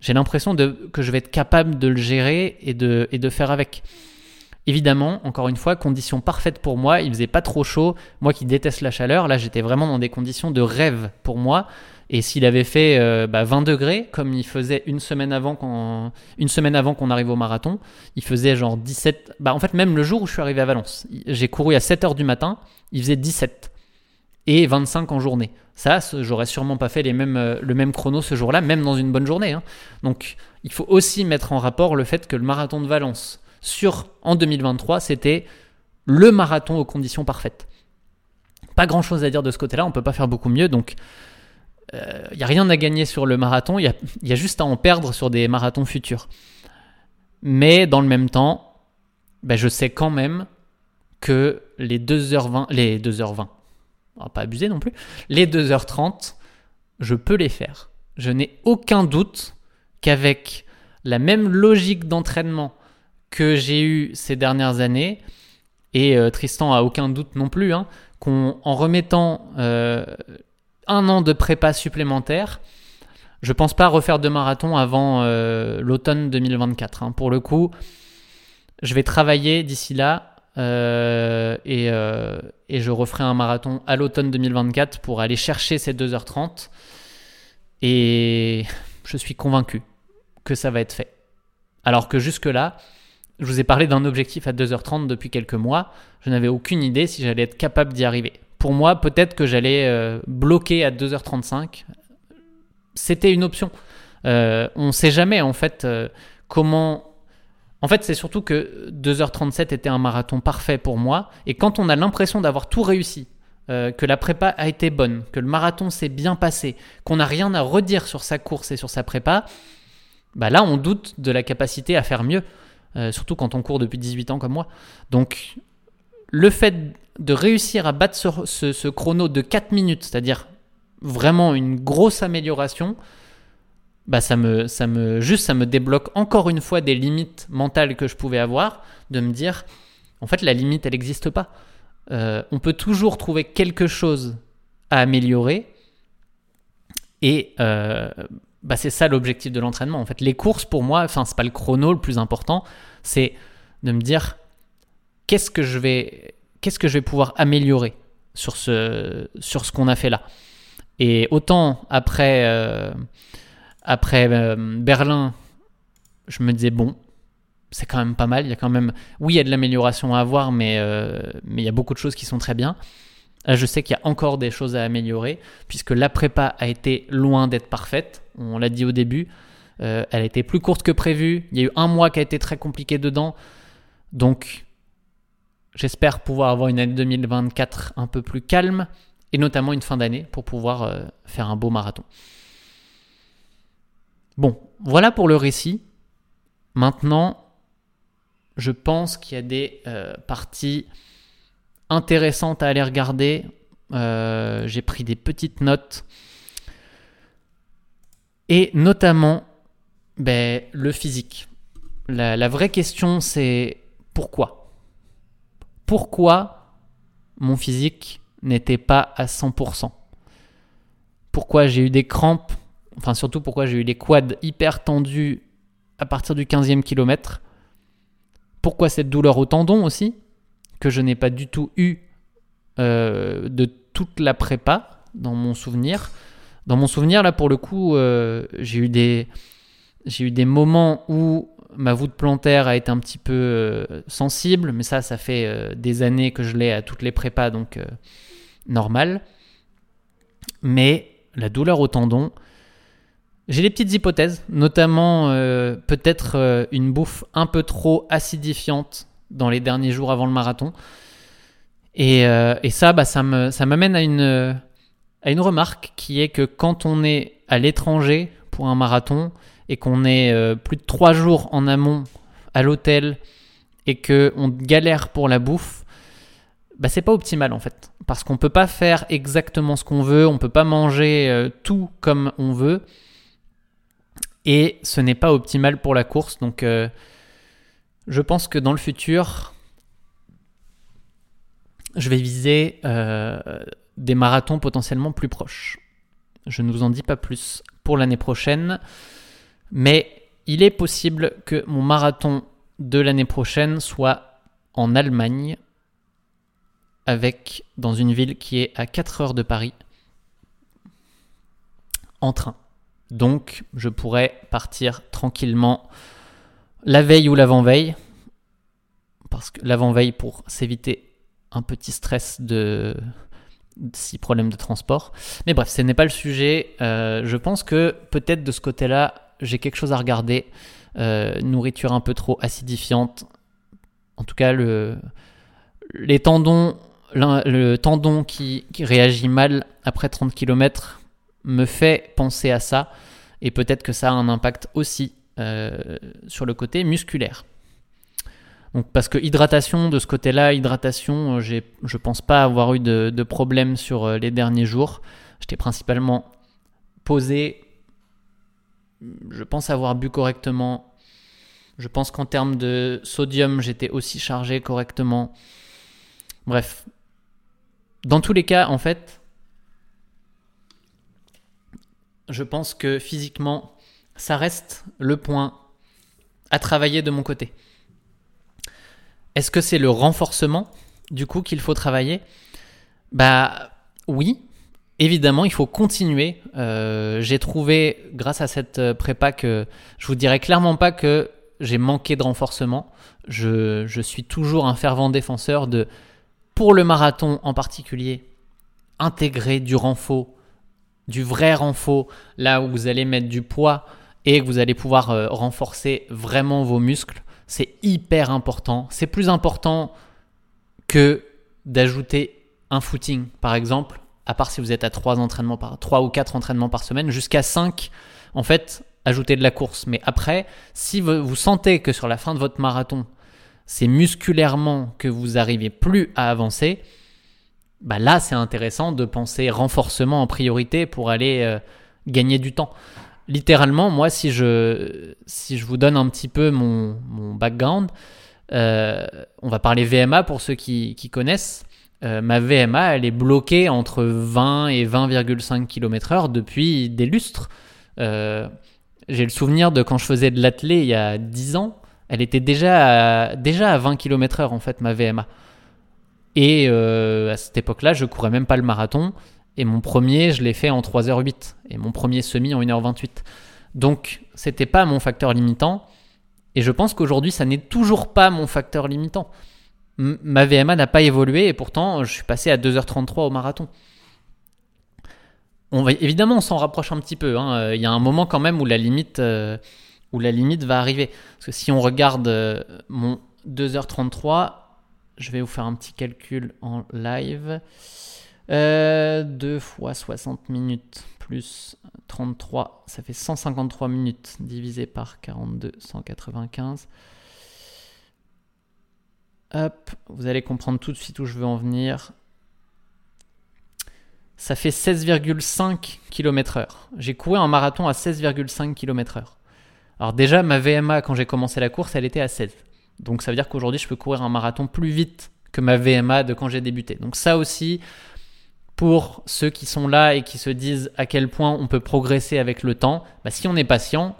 j'ai l'impression que je vais être capable de le gérer et de, et de faire avec. Évidemment, encore une fois, conditions parfaites pour moi. Il faisait pas trop chaud. Moi qui déteste la chaleur, là j'étais vraiment dans des conditions de rêve pour moi. Et s'il avait fait 20 euh, bah, degrés, comme il faisait une semaine avant qu'on, une semaine avant qu'on arrive au marathon, il faisait genre 17. Bah, en fait, même le jour où je suis arrivé à Valence, j'ai couru à 7 heures du matin, il faisait 17 et 25 en journée. Ça, j'aurais sûrement pas fait les mêmes, euh, le même chrono ce jour-là, même dans une bonne journée. Hein. Donc, il faut aussi mettre en rapport le fait que le marathon de Valence sur en 2023, c'était le marathon aux conditions parfaites. Pas grand chose à dire de ce côté-là, on peut pas faire beaucoup mieux, donc il euh, n'y a rien à gagner sur le marathon, il y, a, juste à en perdre sur des marathons futurs. Mais dans le même temps, ben, je sais quand même que les 2h20, les 2h20, on va pas abuser non plus, les 2h30, je peux les faire. Je n'ai aucun doute qu'avec la même logique d'entraînement que j'ai eu ces dernières années, et euh, Tristan a aucun doute non plus, hein, qu'en remettant euh, un an de prépa supplémentaire, je pense pas refaire de marathon avant euh, l'automne 2024. Hein. Pour le coup, je vais travailler d'ici là et, et, je referai un marathon à l'automne 2024 pour aller chercher ces 2h30. Et je suis convaincu que ça va être fait. Alors que jusque-là, je vous ai parlé d'un objectif à 2h30 depuis quelques mois. Je n'avais aucune idée si j'allais être capable d'y arriver. Pour moi, peut-être que j'allais euh, bloquer à 2h35. C'était une option. Euh, on ne sait jamais en fait euh, comment. En fait, c'est surtout que 2h37 était un marathon parfait pour moi. Et quand on a l'impression d'avoir tout réussi, que la prépa a été bonne, que le marathon s'est bien passé, qu'on n'a rien à redire sur sa course et sur sa prépa, bah là, on doute de la capacité à faire mieux. Euh, surtout quand on court depuis 18 ans comme moi. Donc, le fait de réussir à battre ce, chrono de 4 minutes, c'est-à-dire vraiment une grosse amélioration, bah ça me, ça me, juste ça me débloque encore une fois des limites mentales que je pouvais avoir, de me dire, en fait, la limite, elle n'existe pas. Euh, on peut toujours trouver quelque chose à améliorer. Et euh, bah, c'est ça l'objectif de l'entraînement. En fait, les courses pour moi, enfin, c'est pas le chrono le plus important, c'est de me dire qu'est-ce que je vais, qu'est-ce que je vais pouvoir améliorer sur ce, sur ce qu'on a fait là. Et autant après, euh, après euh, Berlin, je me disais bon, c'est quand même pas mal. Il y a quand même, oui, il y a de l'amélioration à avoir, mais euh, mais il y a beaucoup de choses qui sont très bien. je sais qu'il y a encore des choses à améliorer, puisque la prépa a été loin d'être parfaite on l'a dit au début. Euh, elle a été plus courte que prévu. Il y a eu un mois qui a été très compliqué dedans. Donc, j'espère pouvoir avoir une année 2024 un peu plus calme et notamment une fin d'année pour pouvoir euh, faire un beau marathon. Bon, voilà pour le récit. Maintenant, je pense qu'il y a des euh, parties intéressantes à aller regarder. J'ai pris des petites notes et notamment ben, le physique. La, vraie question, c'est pourquoi? Pourquoi mon physique n'était pas à 100% Pourquoi j'ai eu des crampes Enfin, surtout pourquoi j'ai eu les quads hyper tendus à partir du 15e kilomètre? Pourquoi cette douleur au tendon aussi Que je n'ai pas du tout eu euh, de toute la prépa dans mon souvenir? Dans mon souvenir, là, pour le coup, euh, j'ai eu des moments où ma voûte plantaire a été un petit peu euh, sensible, mais ça, ça fait euh, des années que je l'ai à toutes les prépas, donc normal. Mais la douleur au tendon, j'ai des petites hypothèses, notamment peut-être une bouffe un peu trop acidifiante dans les derniers jours avant le marathon. Et, et ça, bah, ça m'amène à une à une remarque qui est que quand on est à l'étranger pour un marathon et qu'on est euh, plus de trois jours en amont à l'hôtel et qu'on galère pour la bouffe, bah c'est pas optimal en fait. Parce qu'on peut pas faire exactement ce qu'on veut, on peut pas manger euh, tout comme on veut. Et ce n'est pas optimal pour la course. Donc euh, je pense que dans le futur, je vais viser des marathons potentiellement plus proches. Je ne vous en dis pas plus pour l'année prochaine, mais il est possible que mon marathon de l'année prochaine soit en Allemagne, avec dans une ville qui est à 4 heures de Paris, en train. Donc je pourrais partir tranquillement la veille ou l'avant-veille, parce que l'avant-veille pour s'éviter un petit stress de si problème de transport. Mais bref, ce n'est pas le sujet. Euh, je pense que peut-être de ce côté-là, j'ai quelque chose à regarder. Euh, nourriture un peu trop acidifiante. En tout cas, le, le tendon qui, qui, réagit mal après 30 km me fait penser à ça. Et peut-être que ça a un impact aussi euh, sur le côté musculaire. Donc, parce que hydratation, de ce côté-là, hydratation, euh, j'ai, je pense pas avoir eu de, de problème sur euh, les derniers jours. J'étais principalement posé. Je pense avoir bu correctement. Je pense qu'en termes de sodium, j'étais aussi chargé correctement. Bref. Dans tous les cas, en fait, je pense que physiquement, ça reste le point à travailler de mon côté. Est-ce que c'est le renforcement du coup qu'il faut travailler? Bah oui, évidemment, il faut continuer. Euh, j'ai trouvé, grâce à cette euh, prépa, que je vous dirais clairement pas que j'ai manqué de renforcement. Je, suis toujours un fervent défenseur de, pour le marathon en particulier, intégrer du renfort, du vrai renfort, là où vous allez mettre du poids et que vous allez pouvoir euh, renforcer vraiment vos muscles. C'est hyper important. C'est plus important que d'ajouter un footing, par exemple, à part si vous êtes à 3 entraînements par 3 ou 4 entraînements par semaine, jusqu'à 5, en fait, ajouter de la course. Mais après, si vous, sentez que sur la fin de votre marathon, c'est musculairement que vous n'arrivez plus à avancer, bah là, c'est intéressant de penser renforcement en priorité pour aller euh, gagner du temps littéralement, moi, si je, si je vous donne un petit peu mon, mon background, euh, on va parler VMA pour ceux qui, connaissent. Euh, ma VMA, elle est bloquée entre 20 et 20,5 km/h depuis des lustres. Euh, j'ai le souvenir de quand je faisais de l'athlé il y a 10 ans, elle était déjà à, déjà à 20 km/h en fait, ma VMA. Et à cette époque-là, je courais même pas le marathon. Et mon premier, je l'ai fait en 3h08. Et mon premier semi en 1h28. Donc, c'était pas mon facteur limitant. Et je pense qu'aujourd'hui, ça n'est toujours pas mon facteur limitant. ma VMA n'a pas évolué et pourtant, je suis passé à 2h33 au marathon. On va, évidemment, on s'en rapproche un petit peu. Hein. Il y a un moment quand même où la limite, euh, va arriver. Parce que si on regarde euh, mon 2h33, je vais vous faire un petit calcul en live. 2 euh, fois 60 minutes plus 33, ça fait 153 minutes divisé par 42, 195. Hop, vous allez comprendre tout de suite où je veux en venir. Ça fait 16,5 km/h. J'ai couru un marathon à 16,5 km/h. Alors déjà, ma VMA quand j'ai commencé la course, elle était à 16. Donc ça veut dire qu'aujourd'hui, je peux courir un marathon plus vite que ma VMA de quand j'ai débuté. Donc ça aussi, pour ceux qui sont là et qui se disent à quel point on peut progresser avec le temps, bah, si on est patient,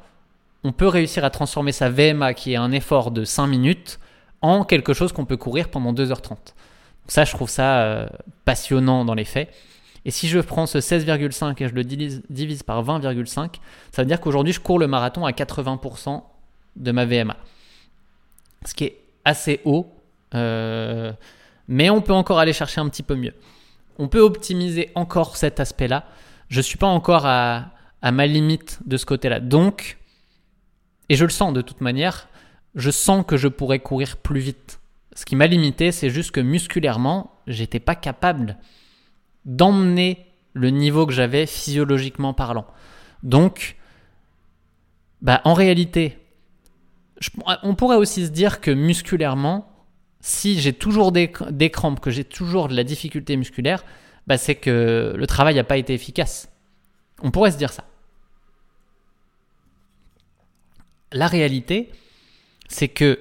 on peut réussir à transformer sa VMA, qui est un effort de 5 minutes, en quelque chose qu'on peut courir pendant 2h30. Donc ça, je trouve ça euh, passionnant dans les faits. Et si je prends ce 16,5 et je le divise, par 20,5, ça veut dire qu'aujourd'hui, je cours le marathon à 80% de ma VMA. Ce qui est assez haut, euh, mais on peut encore aller chercher un petit peu mieux on peut optimiser encore cet aspect-là. Je ne suis pas encore à, ma limite de ce côté-là. Donc, et je le sens de toute manière, je sens que je pourrais courir plus vite. Ce qui m'a limité, c'est juste que musculairement, j'étais pas capable d'emmener le niveau que j'avais physiologiquement parlant. Donc, bah, en réalité, on pourrait aussi se dire que musculairement, si j'ai toujours des, crampes, que j'ai toujours de la difficulté musculaire, bah c'est que le travail n'a pas été efficace. On pourrait se dire ça. La réalité, c'est que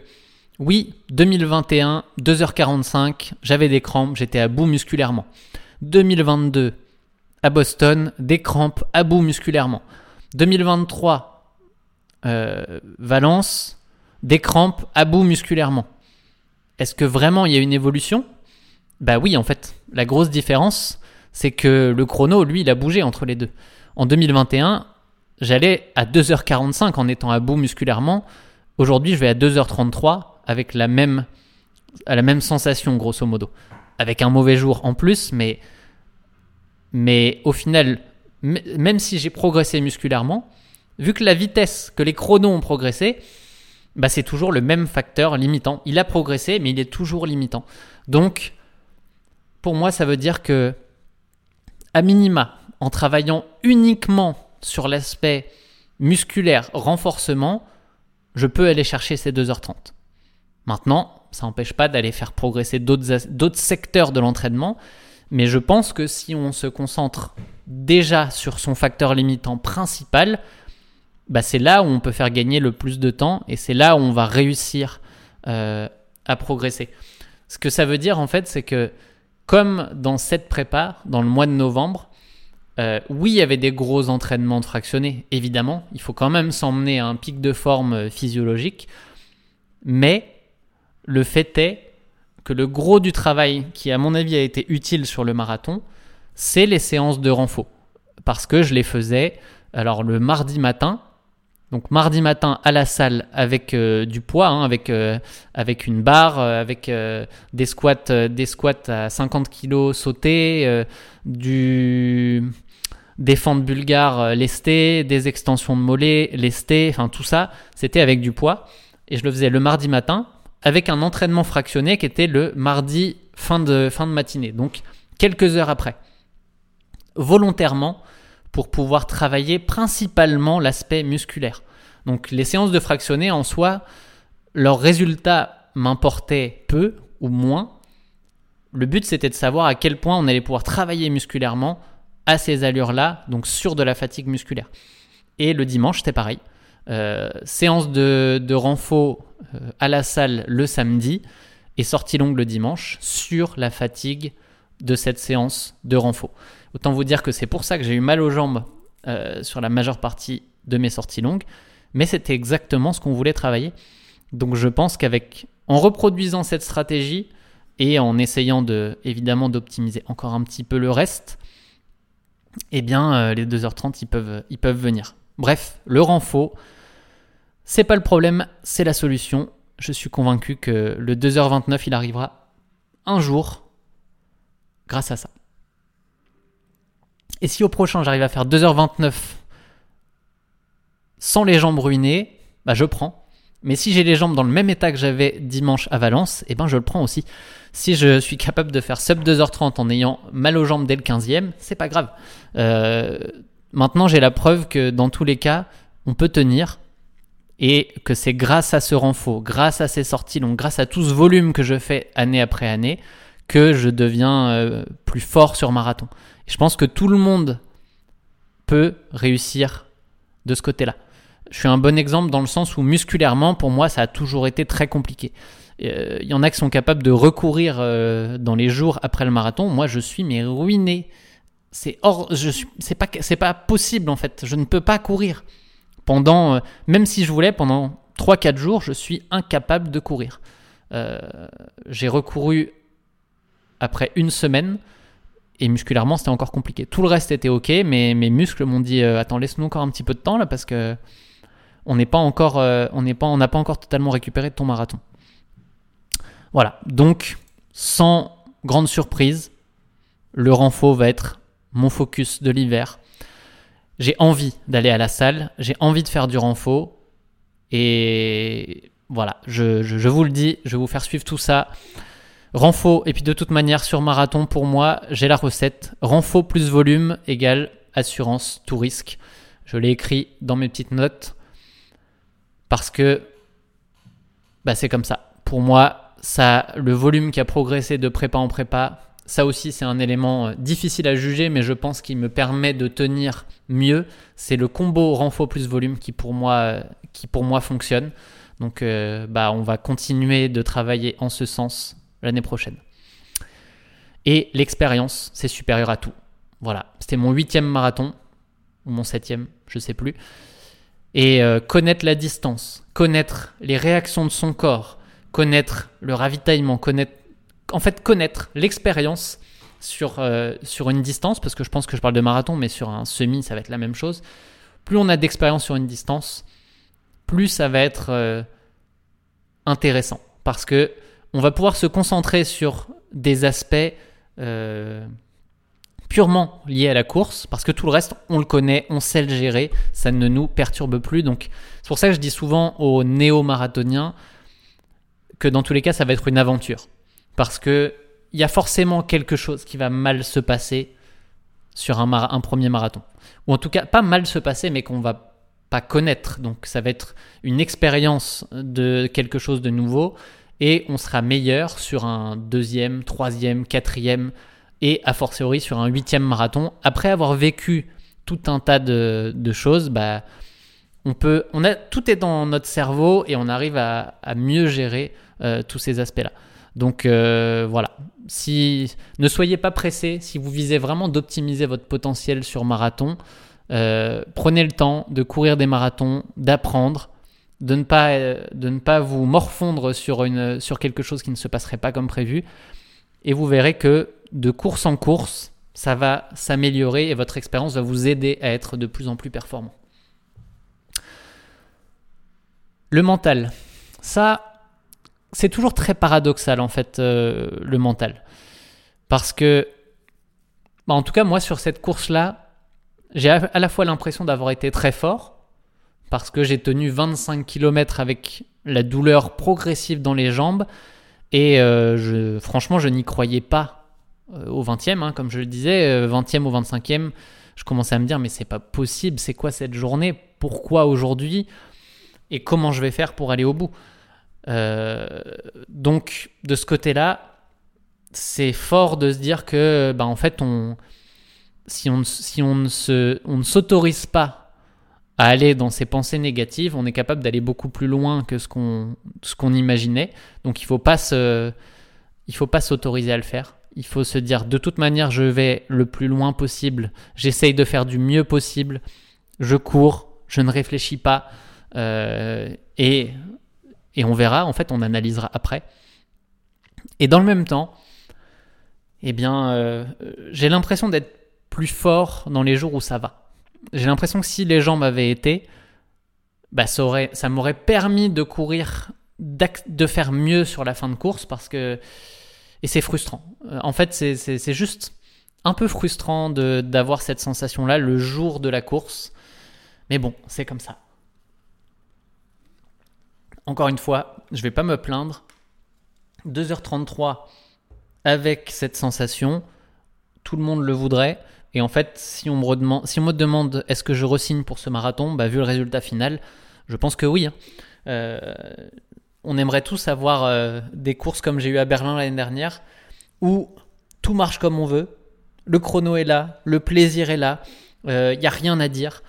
Oui, 2021, 2h45, j'avais des crampes, j'étais à bout musculairement. 2022, à Boston, des crampes à bout musculairement. 2023, euh, Valence, des crampes à bout musculairement. Est-ce que vraiment il y a une évolution? Bah oui, en fait. La grosse différence, c'est que le chrono, lui, il a bougé entre les deux. En 2021, j'allais à 2h45 en étant à bout musculairement. Aujourd'hui, je vais à 2h33 avec la même, à la même sensation, grosso modo. Avec un mauvais jour en plus, mais, mais au final, même si j'ai progressé musculairement, vu que la vitesse, que les chronos ont progressé, bah c'est toujours le même facteur limitant. Il a progressé, mais il est toujours limitant. Donc, pour moi, ça veut dire que, à minima, en travaillant uniquement sur l'aspect musculaire, renforcement, je peux aller chercher ces 2h30. Maintenant, ça n'empêche pas d'aller faire progresser d'autres secteurs de l'entraînement, mais je pense que si on se concentre déjà sur son facteur limitant principal, bah c'est là où on peut faire gagner le plus de temps et c'est là où on va réussir euh, à progresser. Ce que ça veut dire en fait, c'est que comme dans cette prépa, dans le mois de novembre, euh, oui, il y avait des gros entraînements de fractionnés, évidemment. Il faut quand même s'emmener à un pic de forme euh, physiologique. Mais le fait est que le gros du travail qui, à mon avis, a été utile sur le marathon, c'est les séances de renfort. Parce que je les faisais alors le mardi matin, donc mardi matin à la salle avec euh, du poids, hein, avec, euh, avec une barre, euh, avec des, squats, des squats à 50 kg sautés, du, des fentes bulgares lestées, des extensions de mollets lestées, enfin tout ça, c'était avec du poids. Et je le faisais le mardi matin avec un entraînement fractionné qui était le mardi fin de matinée, donc quelques heures après. Volontairement, pour pouvoir travailler principalement l'aspect musculaire. Donc les séances de fractionné en soi, leurs résultats m'importaient peu ou moins. Le but c'était de savoir à quel point on allait pouvoir travailler musculairement à ces allures-là, donc sur de la fatigue musculaire. Et le dimanche c'était pareil. Euh, séance de, de euh, à la salle le samedi et sortie longue le dimanche sur la fatigue de cette séance de renfort. Autant vous dire que c'est pour ça que j'ai eu mal aux jambes euh, sur la majeure partie de mes sorties longues, mais c'était exactement ce qu'on voulait travailler. Donc je pense qu'avec en reproduisant cette stratégie et en essayant de évidemment d'optimiser encore un petit peu le reste, eh bien euh, les 2h30 ils peuvent ils peuvent venir. Bref, le renfort c'est pas le problème, c'est la solution. Je suis convaincu que le 2h29 il arrivera un jour grâce à ça. Et si au prochain j'arrive à faire 2h29 sans les jambes ruinées, bah je prends. Mais si j'ai les jambes dans le même état que j'avais dimanche à Valence, eh ben je le prends aussi. Si je suis capable de faire sub 2h30 en ayant mal aux jambes dès le 15e, c'est pas grave. Euh, maintenant, j'ai la preuve que dans tous les cas, on peut tenir et que c'est grâce à ce renfort, grâce à ces sorties longues, grâce à tout ce volume que je fais année après année, que je deviens euh, plus fort sur marathon. Je pense que tout le monde peut réussir de ce côté-là. Je suis un bon exemple dans le sens où musculairement, pour moi, ça a toujours été très compliqué. Euh, il y en a qui sont capables de recourir euh, dans les jours après le marathon. Moi, je suis mais ruiné. C'est hors, c'est pas, c'est pas possible en fait. Je ne peux pas courir pendant, même si je voulais, pendant 3-4 jours, je suis incapable de courir. j'ai recouru après une semaine. Et musculairement, c'était encore compliqué. Tout le reste était ok, mais mes muscles m'ont dit euh, Attends, laisse-nous encore un petit peu de temps là, parce que on n'est pas encore, euh, on n'est pas, n'a pas encore totalement récupéré de ton marathon. Voilà. Donc, sans grande surprise, le renfort va être mon focus de l'hiver. J'ai envie d'aller à la salle, j'ai envie de faire du renfort. Et voilà, je, je, vous le dis, je vais vous faire suivre tout ça. Renfo, et puis de toute manière, sur marathon, pour moi, j'ai la recette. Renfo plus volume égale assurance tout risque. Je l'ai écrit dans mes petites notes parce que bah, c'est comme ça. Pour moi, ça, le volume qui a progressé de prépa en prépa, ça aussi c'est un élément euh, difficile à juger, mais je pense qu'il me permet de tenir mieux. C'est le combo renfo plus volume qui pour moi, qui pour moi fonctionne. Donc, euh, bah, on va continuer de travailler en ce sens l'année prochaine. Et l'expérience, c'est supérieur à tout. Voilà, c'était mon huitième marathon, ou mon septième, je sais plus. Et euh, connaître la distance, connaître les réactions de son corps, connaître le ravitaillement, connaître, en fait, connaître l'expérience sur, euh, sur une distance, parce que je pense que je parle de marathon, mais sur un semi, ça va être la même chose. Plus on a d'expérience sur une distance, plus ça va être euh, intéressant, parce que on va pouvoir se concentrer sur des aspects euh, purement liés à la course, parce que tout le reste, on le connaît, on sait le gérer, ça ne nous perturbe plus. Donc, c'est pour ça que je dis souvent aux néo-marathoniens que dans tous les cas, ça va être une aventure. Parce que il y a forcément quelque chose qui va mal se passer sur un, un premier marathon. Ou en tout cas, pas mal se passer, mais qu'on va pas connaître. Donc ça va être une expérience de quelque chose de nouveau et on sera meilleur sur un deuxième, troisième, quatrième et a fortiori sur un huitième marathon. Après avoir vécu tout un tas de, choses, bah, on peut, tout est dans notre cerveau et on arrive à, mieux gérer euh, tous ces aspects-là. Donc euh, voilà, ne soyez pas pressé, si vous visez vraiment d'optimiser votre potentiel sur marathon, euh, prenez le temps de courir des marathons, d'apprendre, de ne pas, euh, de ne pas vous morfondre sur quelque chose qui ne se passerait pas comme prévu. Et vous verrez que de course en course, ça va s'améliorer et votre expérience va vous aider à être de plus en plus performant. Le mental. Ça, c'est toujours très paradoxal en fait euh, le mental. Parce que, bah, en tout cas moi sur cette course-là, j'ai à la fois l'impression d'avoir été très fort, parce que j'ai tenu 25 km avec la douleur progressive dans les jambes, et euh, franchement je n'y croyais pas euh, au 20e, hein, comme je le disais, 20e ou 25e, je commençais à me dire mais c'est pas possible, c'est quoi cette journée, pourquoi aujourd'hui, et comment je vais faire pour aller au bout? Euh, donc de ce côté-là, c'est fort de se dire que, bah, en fait, on, si on, si on ne s'autorise pas à aller dans ces pensées négatives, on est capable d'aller beaucoup plus loin que ce qu'on, imaginait. Donc il faut pas se, il faut pas s'autoriser à le faire. Il faut se dire de toute manière, je vais le plus loin possible. J'essaye de faire du mieux possible. Je cours, je ne réfléchis pas. Euh, et et on verra, en fait, on analysera après. Et dans le même temps, eh bien, euh, j'ai l'impression d'être plus fort dans les jours où ça va. J'ai l'impression que si les gens m'avaient été, bah, ça m'aurait permis de courir, de faire mieux sur la fin de course parce que. Et c'est frustrant. Euh, en fait, c'est juste un peu frustrant d'avoir cette sensation-là le jour de la course. Mais bon, c'est comme ça. Encore une fois, je vais pas me plaindre. 2h33 avec cette sensation, tout le monde le voudrait. Et en fait, si on me, demande, si on me demande est-ce que je resigne pour ce marathon, bah, vu le résultat final, je pense que oui. Hein. Euh, on aimerait tous avoir euh, des courses comme j'ai eu à Berlin l'année dernière, où tout marche comme on veut, le chrono est là, le plaisir est là, il euh, n'y a rien à dire.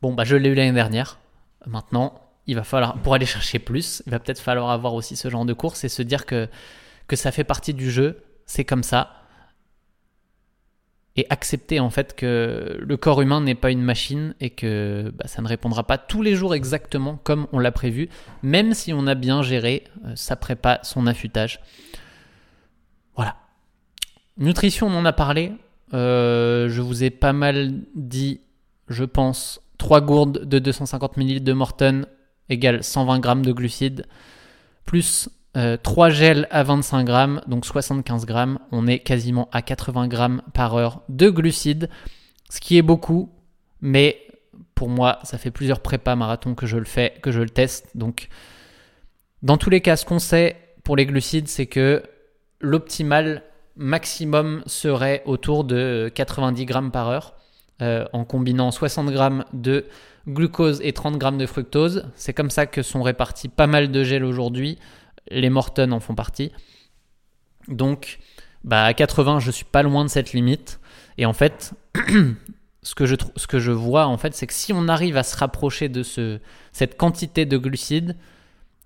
Bon, bah, je l'ai eu l'année dernière. Maintenant, il va falloir, pour aller chercher plus, il va peut-être falloir avoir aussi ce genre de course et se dire que, que ça fait partie du jeu, c'est comme ça. Accepter en fait que le corps humain n'est pas une machine et que bah, ça ne répondra pas tous les jours exactement comme on l'a prévu, même si on a bien géré euh, sa prépa, son affûtage. Voilà. Nutrition, on en a parlé. Euh, je vous ai pas mal dit, je pense, 3 gourdes de 250 ml de Morton égale 120 g de glucides, plus 3 euh, gels à 25 grammes, donc 75 grammes. On est quasiment à 80 grammes par heure de glucides, ce qui est beaucoup, mais pour moi, ça fait plusieurs prépas marathons que je le fais, que je le teste. Donc, dans tous les cas, ce qu'on sait pour les glucides, c'est que l'optimal maximum serait autour de 90 grammes par heure, euh, en combinant 60 grammes de glucose et 30 grammes de fructose. C'est comme ça que sont répartis pas mal de gels aujourd'hui. Les Morton en font partie. Donc, bah, à 80, je suis pas loin de cette limite. Et en fait, *clears throat* ce que je, vois, en fait, c'est que si on arrive à se rapprocher de ce, cette quantité de glucides,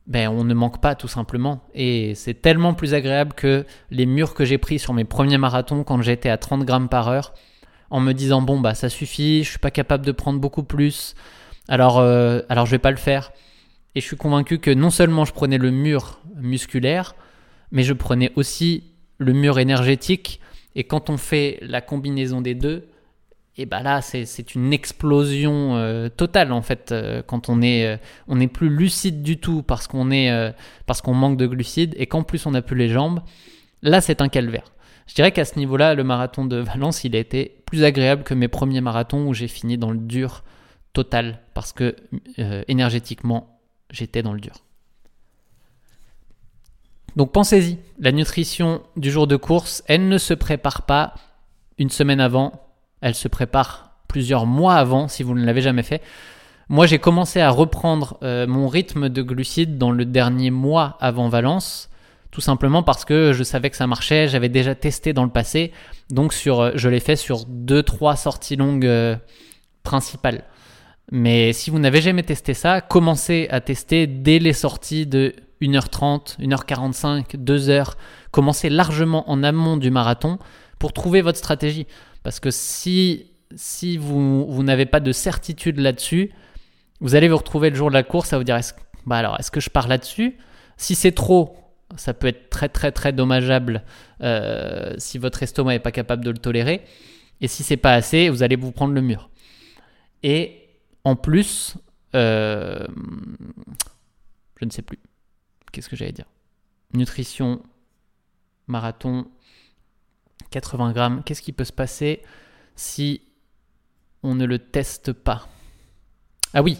ben, on ne manque pas tout simplement. Et c'est tellement plus agréable que les murs que j'ai pris sur mes premiers marathons quand j'étais à 30 grammes par heure, en me disant bon bah ça suffit, je suis pas capable de prendre beaucoup plus, alors euh, alors je vais pas le faire. Et je suis convaincu que non seulement je prenais le mur musculaire, mais je prenais aussi le mur énergétique. Et quand on fait la combinaison des deux, et bah là c'est une explosion euh, totale en fait euh, quand on est euh, on n'est plus lucide du tout parce qu'on est parce qu'on manque de glucides et qu'en plus on n'a plus les jambes là c'est un calvaire je dirais qu'à ce niveau-là le marathon de Valence il a été plus agréable que mes premiers marathons où j'ai fini dans le dur total parce que énergétiquement j'étais dans le dur donc pensez-y la nutrition du jour de course elle ne se prépare pas une semaine avant elle se prépare plusieurs mois avant si vous ne l'avez jamais fait. Moi, j'ai commencé à reprendre euh, mon rythme de glucides dans le dernier mois avant Valence, tout simplement parce que je savais que ça marchait, j'avais déjà testé dans le passé, donc sur, euh, je l'ai fait sur 2-3 sorties longues euh, principales. Mais si vous n'avez jamais testé ça, commencez à tester dès les sorties de 1h30, 1h45, 2h. Commencez largement en amont du marathon pour trouver votre stratégie. Parce que si, si vous, vous n'avez pas de certitude là-dessus, vous allez vous retrouver le jour de la course à vous dire est-ce, bah alors, est-ce que je pars là-dessus? Si c'est trop, ça peut être très très très dommageable euh, si votre estomac n'est pas capable de le tolérer. Et si c'est pas assez, vous allez vous prendre le mur. Et en plus, euh, je ne sais plus. Qu'est-ce que j'allais dire? Nutrition, marathon, 80 grammes. Qu'est-ce qui peut se passer si on ne le teste pas? Ah oui,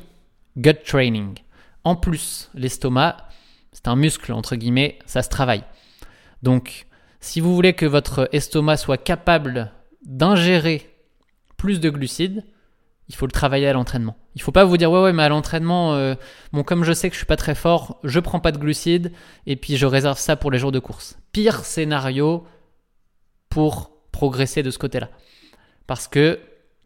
gut training. En plus, l'estomac, c'est un muscle, entre guillemets, ça se travaille. Donc, si vous voulez que votre estomac soit capable d'ingérer plus de glucides, il faut le travailler à l'entraînement. Il faut pas vous dire ouais ouais mais à l'entraînement euh, bon comme je sais que je suis pas très fort, je prends pas de glucides et puis je réserve ça pour les jours de course. Pire scénario, pour progresser de ce côté-là. Parce que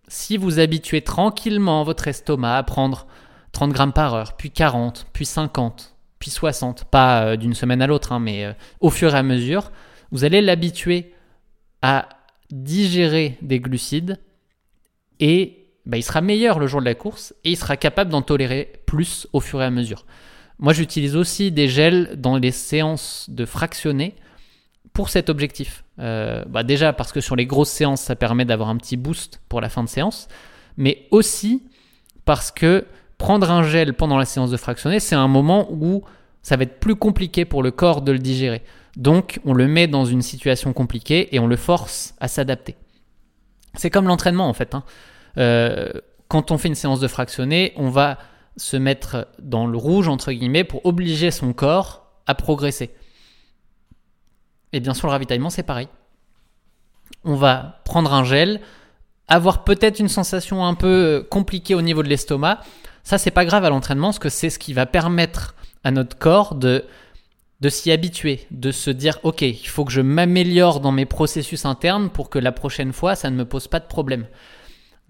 si vous habituez tranquillement votre estomac à prendre 30 grammes par heure, puis 40, puis 50, puis 60, pas euh, d'une semaine à l'autre, hein, mais euh, au fur et à mesure, vous allez l'habituer à digérer des glucides et bah, il sera meilleur le jour de la course et il sera capable d'en tolérer plus au fur et à mesure. Moi, j'utilise aussi des gels dans les séances de fractionnés pour cet objectif. Euh, bah déjà parce que sur les grosses séances, ça permet d'avoir un petit boost pour la fin de séance, mais aussi parce que prendre un gel pendant la séance de fractionner, c'est un moment où ça va être plus compliqué pour le corps de le digérer. Donc on le met dans une situation compliquée et on le force à s'adapter. C'est comme l'entraînement en fait. Hein. Euh, quand on fait une séance de fractionner, on va se mettre dans le rouge entre guillemets pour obliger son corps à progresser. Et bien sûr, le ravitaillement, c'est pareil. On va prendre un gel, avoir peut-être une sensation un peu euh, compliquée au niveau de l'estomac. Ça, c'est pas grave à l'entraînement, parce que c'est ce qui va permettre à notre corps de, de s'y habituer, de se dire ok, il faut que je m'améliore dans mes processus internes pour que la prochaine fois, ça ne me pose pas de problème.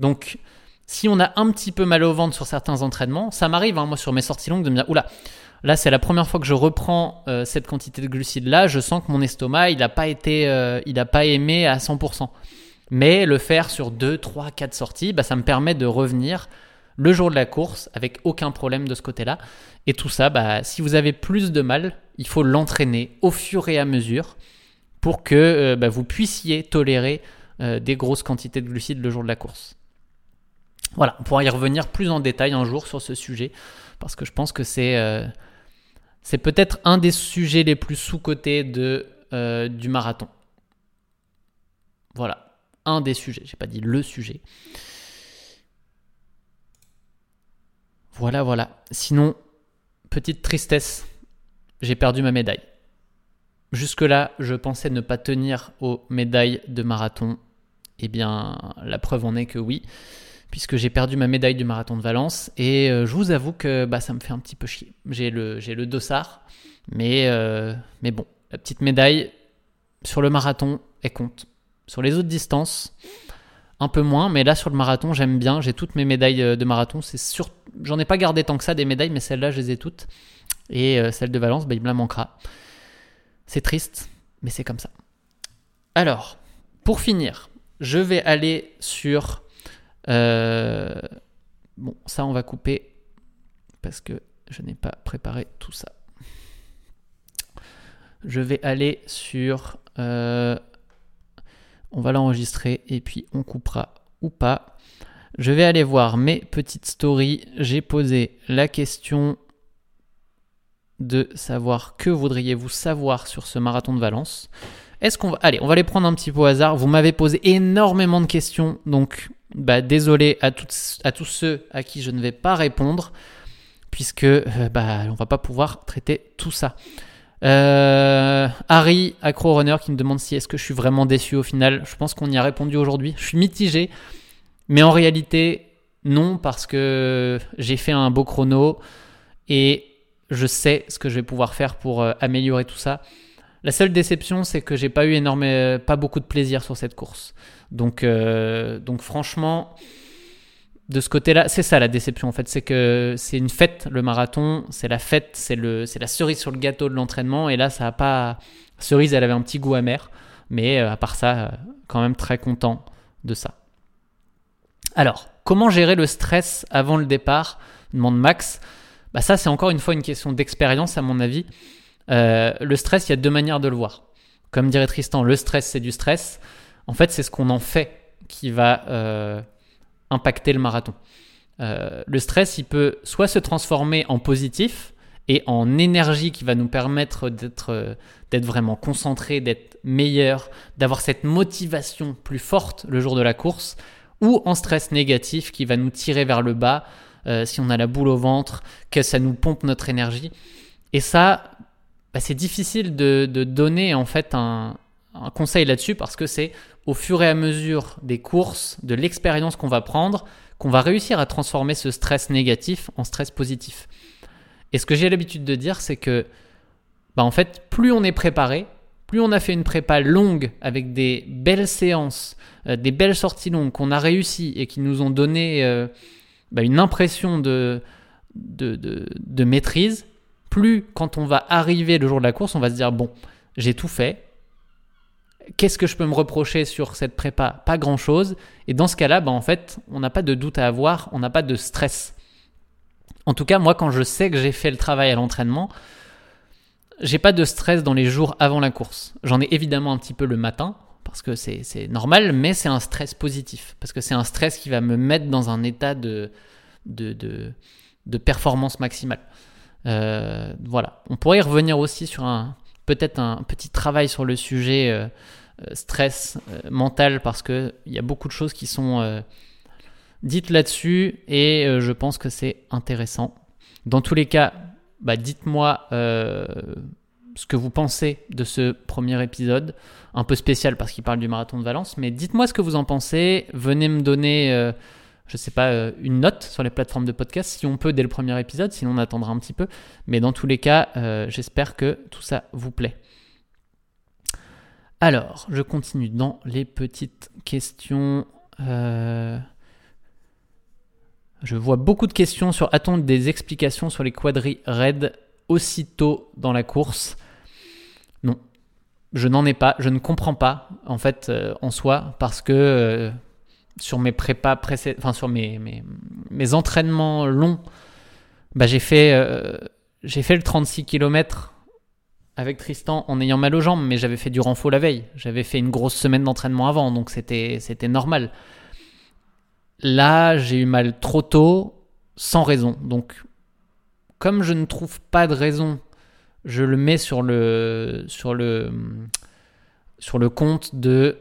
Donc, si on a un petit peu mal au ventre sur certains entraînements, ça m'arrive, hein, moi, sur mes sorties longues, de me dire oula, Là, c'est la première fois que je reprends euh, cette quantité de glucides là. Je sens que mon estomac, il n'a pas été, euh, il n'a pas aimé à 100%. Mais le faire sur 2, 3, 4 sorties, bah, ça me permet de revenir le jour de la course avec aucun problème de ce côté-là. Et tout ça, bah, si vous avez plus de mal, il faut l'entraîner au fur et à mesure pour que euh, bah, vous puissiez tolérer des grosses quantités de glucides le jour de la course. Voilà, on pourra y revenir plus en détail un jour sur ce sujet parce que je pense que c'est c'est peut-être un des sujets les plus sous-cotés euh, du marathon. Voilà, un des sujets, j'ai pas dit le sujet. Voilà, voilà. Sinon, petite tristesse, j'ai perdu ma médaille. Jusque-là, je pensais ne pas tenir aux médailles de marathon. Eh bien, la preuve en est que oui puisque j'ai perdu ma médaille du marathon de Valence. Et euh, je vous avoue que bah, ça me fait un petit peu chier. J'ai le, dossard, mais, euh, mais bon, la petite médaille sur le marathon, elle compte. Sur les autres distances, un peu moins, mais là sur le marathon, j'aime bien. J'ai toutes mes médailles euh, de marathon. J'en ai pas gardé tant que ça des médailles, mais celles-là, je les ai toutes. Et celle de Valence, bah, il me la manquera. C'est triste, mais c'est comme ça. Alors, pour finir, je vais aller sur... bon, ça on va couper parce que je n'ai pas préparé tout ça. Je vais aller sur... on va l'enregistrer et puis on coupera ou pas. Je vais aller voir mes petites stories. J'ai posé la question de savoir que voudriez-vous savoir sur ce marathon de Valence. Est-ce qu'on va... Allez, on va les prendre un petit peu au hasard. Vous m'avez posé énormément de questions, donc bah, désolé à, tous ceux à qui je ne vais pas répondre, puisque euh, bah, on va pas pouvoir traiter tout ça. Euh, Harry, Acro Runner, qui me demande si est-ce que je suis vraiment déçu au final. Je pense qu'on y a répondu aujourd'hui. Je suis mitigé. Mais en réalité, non, parce que j'ai fait un beau chrono et je sais ce que je vais pouvoir faire pour euh, améliorer tout ça. La seule déception, c'est que j'ai pas eu énormément, pas beaucoup de plaisir sur cette course. Donc, euh, donc franchement, de ce côté-là, c'est ça la déception en fait, c'est que c'est une fête le marathon, c'est la fête, c'est la cerise sur le gâteau de l'entraînement. Et là, ça a pas, cerise, elle avait un petit goût amer, mais euh, à part ça, quand même très content de ça. Alors, comment gérer le stress avant le départ? Demande Max. Bah ça, c'est encore une fois une question d'expérience à mon avis. Euh, le stress, il y a deux manières de le voir. Comme dirait Tristan, le stress, c'est du stress. En fait, c'est ce qu'on en fait qui va euh, impacter le marathon. Euh, le stress, il peut soit se transformer en positif et en énergie qui va nous permettre d'être vraiment concentré, d'être meilleur, d'avoir cette motivation plus forte le jour de la course ou en stress négatif qui va nous tirer vers le bas si on a la boule au ventre, que ça nous pompe notre énergie. Et ça, bah, c'est difficile de, donner en fait un, conseil là-dessus parce que c'est au fur et à mesure des courses, de l'expérience qu'on va prendre, qu'on va réussir à transformer ce stress négatif en stress positif. Et ce que j'ai l'habitude de dire, c'est que bah, plus on est préparé, plus on a fait une prépa longue avec des belles séances, euh, des belles sorties longues qu'on a réussi et qui nous ont donné euh, bah, une impression de, maîtrise, plus quand on va arriver le jour de la course, on va se dire bon, j'ai tout fait. Qu'est-ce que je peux me reprocher sur cette prépa? Pas grand-chose. Et dans ce cas-là, bah, en fait, on n'a pas de doute à avoir, on n'a pas de stress. En tout cas, moi, quand je sais que j'ai fait le travail à l'entraînement, j'ai pas de stress dans les jours avant la course. J'en ai évidemment un petit peu le matin, parce que c'est normal, mais c'est un stress positif. Parce que c'est un stress qui va me mettre dans un état de, de, de, performance maximale. Euh, voilà. On pourrait y revenir aussi sur un peut-être un petit travail sur le sujet euh, euh, stress mental, parce qu'il y a beaucoup de choses qui sont dites là-dessus, et je pense que c'est intéressant. Dans tous les cas, bah, dites-moi ce que vous pensez de ce premier épisode, un peu spécial parce qu'il parle du marathon de Valence, mais dites-moi ce que vous en pensez, venez me donner, je sais pas, euh, une note sur les plateformes de podcast, si on peut dès le premier épisode, sinon on attendra un petit peu, mais dans tous les cas, j'espère que tout ça vous plaît. Alors, je continue dans les petites questions. Je vois beaucoup de questions sur attendre des explications sur les quadris raids aussitôt dans la course. Non, je n'en ai pas, je ne comprends pas en fait euh, en soi parce que euh, sur mes prépas précédents, enfin sur mes, mes, entraînements longs, bah, j'ai fait, euh, fait le 36 km avec Tristan en ayant mal aux jambes, mais j'avais fait du renfort la veille. J'avais fait une grosse semaine d'entraînement avant, donc c'était, c'était normal. Là, j'ai eu mal trop tôt, sans raison. Donc, comme je ne trouve pas de raison, je le mets sur le, sur le, sur le compte de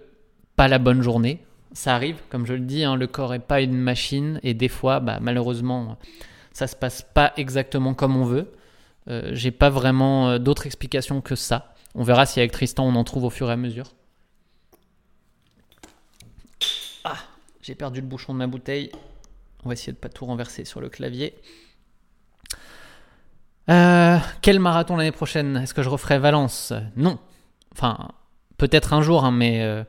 pas la bonne journée. Ça arrive, comme je le dis, hein, le corps n'est pas une machine et des fois, bah, malheureusement, ça se passe pas exactement comme on veut. Euh, j'ai pas vraiment euh, d'autres explications que ça. On verra si avec Tristan on en trouve au fur et à mesure. J'ai perdu le bouchon de ma bouteille. On va essayer de pas tout renverser sur le clavier. Euh, quel marathon l'année prochaine? Est-ce que je referai Valence? Non. Enfin, peut-être un jour, hein, mais,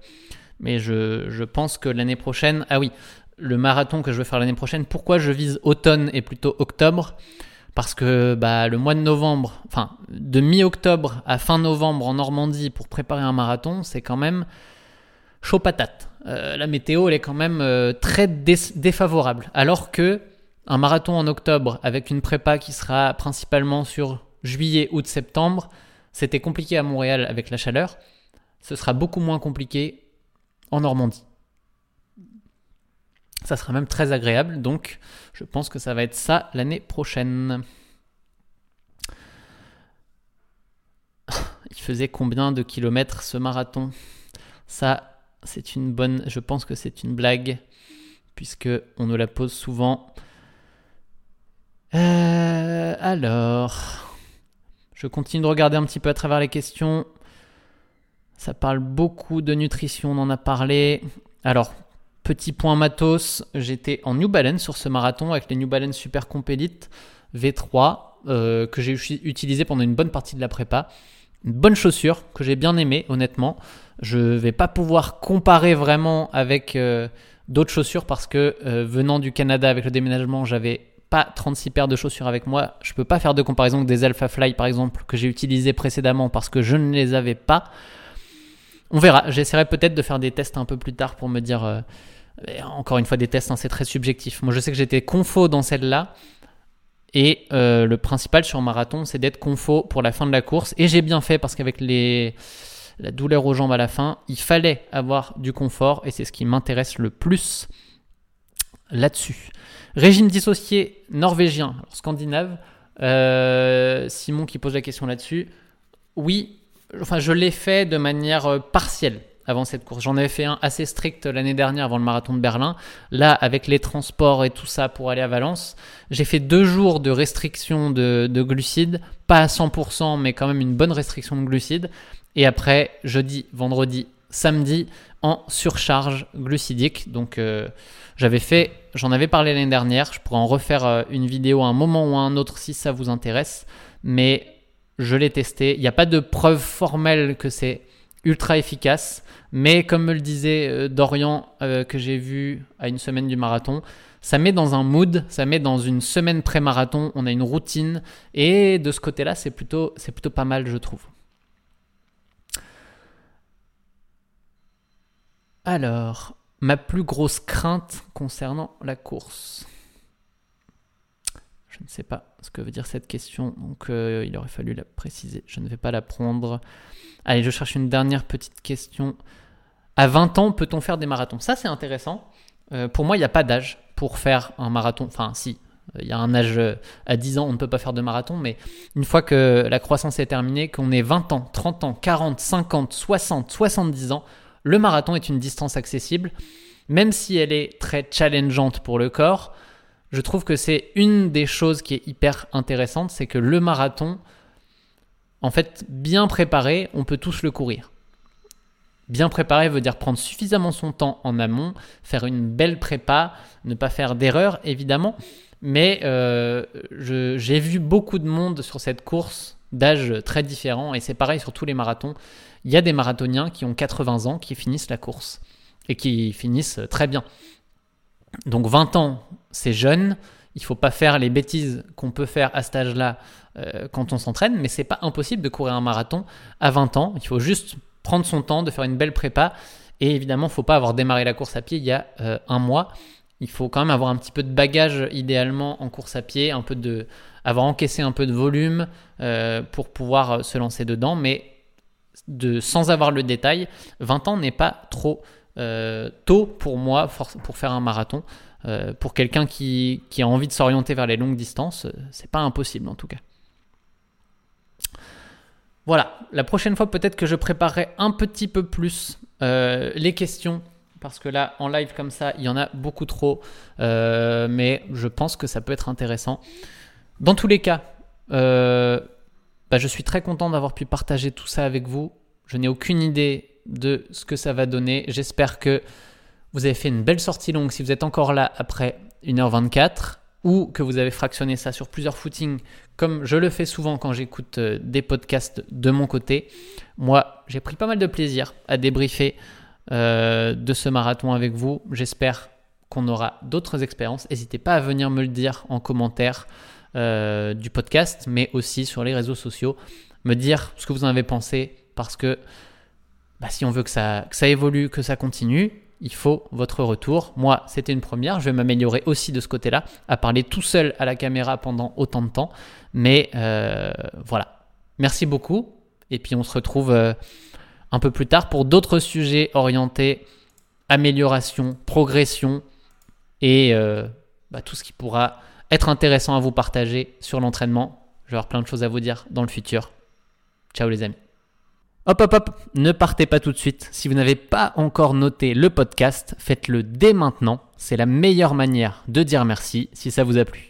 mais je, pense que l'année prochaine. Ah oui, le marathon que je vais faire l'année prochaine, pourquoi je vise automne et plutôt octobre? Parce que bah, le mois de novembre, enfin de mi-octobre à fin novembre en Normandie pour préparer un marathon, c'est quand même chaud patate. Euh, la météo, elle est quand même euh, très défavorable. Alors que un marathon en octobre avec une prépa qui sera principalement sur juillet, août, septembre, c'était compliqué à Montréal avec la chaleur. Ce sera beaucoup moins compliqué en Normandie. Ça sera même très agréable, donc je pense que ça va être ça l'année prochaine. *laughs* Il faisait combien de kilomètres ce marathon? Ça, c'est une bonne. Je pense que c'est une blague, puisque on nous la pose souvent. Euh, alors, je continue de regarder un petit peu à travers les questions. Ça parle beaucoup de nutrition, on en a parlé. Alors, petit point matos, j'étais en New Balance sur ce marathon avec les New Balance Super Compelite V3 euh, que j'ai utilisé pendant une bonne partie de la prépa. Une bonne chaussure que j'ai bien aimée, honnêtement. Je vais pas pouvoir comparer vraiment avec euh, d'autres chaussures parce que venant du Canada avec le déménagement, j'avais pas 36 paires de chaussures avec moi. Je peux pas faire de comparaison avec des Alpha Fly par exemple que j'ai utilisé précédemment parce que je ne les avais pas. On verra. J'essaierai peut-être de faire des tests un peu plus tard pour me dire. Euh, encore une fois, des tests, hein, c'est très subjectif. Moi, je sais que j'étais confo dans celle-là. Et euh, le principal sur marathon, c'est d'être confo pour la fin de la course. Et j'ai bien fait parce qu'avec les la douleur aux jambes à la fin, il fallait avoir du confort et c'est ce qui m'intéresse le plus là-dessus. Régime dissocié norvégien, scandinave. Euh, Simon qui pose la question là-dessus. Oui, enfin je l'ai fait de manière euh, partielle avant cette course. J'en avais fait un assez strict l'année dernière avant le marathon de Berlin. Là, avec les transports et tout ça pour aller à Valence, j'ai fait deux jours de restriction de, de, glucides, pas à 100%, mais quand même une bonne restriction de glucides. Et après, jeudi, vendredi, samedi, en surcharge glucidique. Donc, euh, j'avais fait, j'en avais parlé l'année dernière. Je pourrais en refaire euh, une vidéo à un moment ou à un autre si ça vous intéresse. Mais je l'ai testé. Il n'y a pas de preuve formelle que c'est ultra efficace. Mais comme me le disait euh, Dorian, que j'ai vu à une semaine du marathon, ça met dans un mood, ça met dans une semaine pré-marathon. On a une routine. Et de ce côté-là, c'est plutôt, c'est plutôt pas mal, je trouve. Alors, ma plus grosse crainte concernant la course. Je ne sais pas ce que veut dire cette question, donc euh, il aurait fallu la préciser. Je ne vais pas la prendre. Allez, je cherche une dernière petite question. À 20 ans, peut-on faire des marathons? Ça, c'est intéressant. Euh, pour moi, il n'y a pas d'âge pour faire un marathon. Enfin, si, il y a un âge euh, à 10 ans, on ne peut pas faire de marathon, mais une fois que la croissance est terminée, qu'on ait 20 ans, 30 ans, 40, 50, 60, 70 ans, le marathon est une distance accessible, même si elle est très challengeante pour le corps. Je trouve que c'est une des choses qui est hyper intéressante, c'est que le marathon, en fait, bien préparé, on peut tous le courir. Bien préparé veut dire prendre suffisamment son temps en amont, faire une belle prépa, ne pas faire d'erreurs évidemment. Mais euh, j'ai vu beaucoup de monde sur cette course d'âges très différents et c'est pareil sur tous les marathons. Il y a des marathoniens qui ont 80 ans qui finissent la course et qui finissent très bien. Donc 20 ans, c'est jeune. Il faut pas faire les bêtises qu'on peut faire à cet âge-là euh, quand on s'entraîne, mais c'est pas impossible de courir un marathon à 20 ans. Il faut juste prendre son temps, de faire une belle prépa. Et évidemment, il faut pas avoir démarré la course à pied il y a euh, un mois. Il faut quand même avoir un petit peu de bagage idéalement en course à pied, un peu de, avoir encaissé un peu de volume euh, pour pouvoir se lancer dedans. Mais de, sans avoir le détail, 20 ans n'est pas trop euh, tôt pour moi pour faire un marathon. Euh, pour quelqu'un qui, qui, a envie de s'orienter vers les longues distances, euh, c'est pas impossible en tout cas. Voilà, la prochaine fois peut-être que je préparerai un petit peu plus les questions parce que là en live comme ça il y en a beaucoup trop mais je pense que ça peut être intéressant dans tous les cas bah, je suis très content d'avoir pu partager tout ça avec vous. Je n'ai aucune idée de ce que ça va donner. J'espère que vous avez fait une belle sortie longue si vous êtes encore là après 1h24 ou que vous avez fractionné ça sur plusieurs footings comme je le fais souvent quand j'écoute euh, des podcasts de mon côté. Moi, j'ai pris pas mal de plaisir à débriefer euh, de ce marathon avec vous. J'espère qu'on aura d'autres expériences. N'hésitez pas à venir me le dire en commentaire. du podcast, mais aussi sur les réseaux sociaux. Me dire ce que vous en avez pensé, parce que bah, si on veut que ça, que ça évolue, que ça continue, il faut votre retour. Moi, c'était une première. Je vais m'améliorer aussi de ce côté-là, à parler tout seul à la caméra pendant autant de temps. Mais euh, voilà. Merci beaucoup. Et puis on se retrouve euh, un peu plus tard pour d'autres sujets orientés amélioration, progression et euh, bah, tout ce qui pourra être intéressant à vous partager sur l'entraînement. Je vais avoir plein de choses à vous dire dans le futur. Ciao les amis. Hop, hop, hop, ne partez pas tout de suite. Si vous n'avez pas encore noté le podcast, faites-le dès maintenant. C'est la meilleure manière de dire merci si ça vous a plu.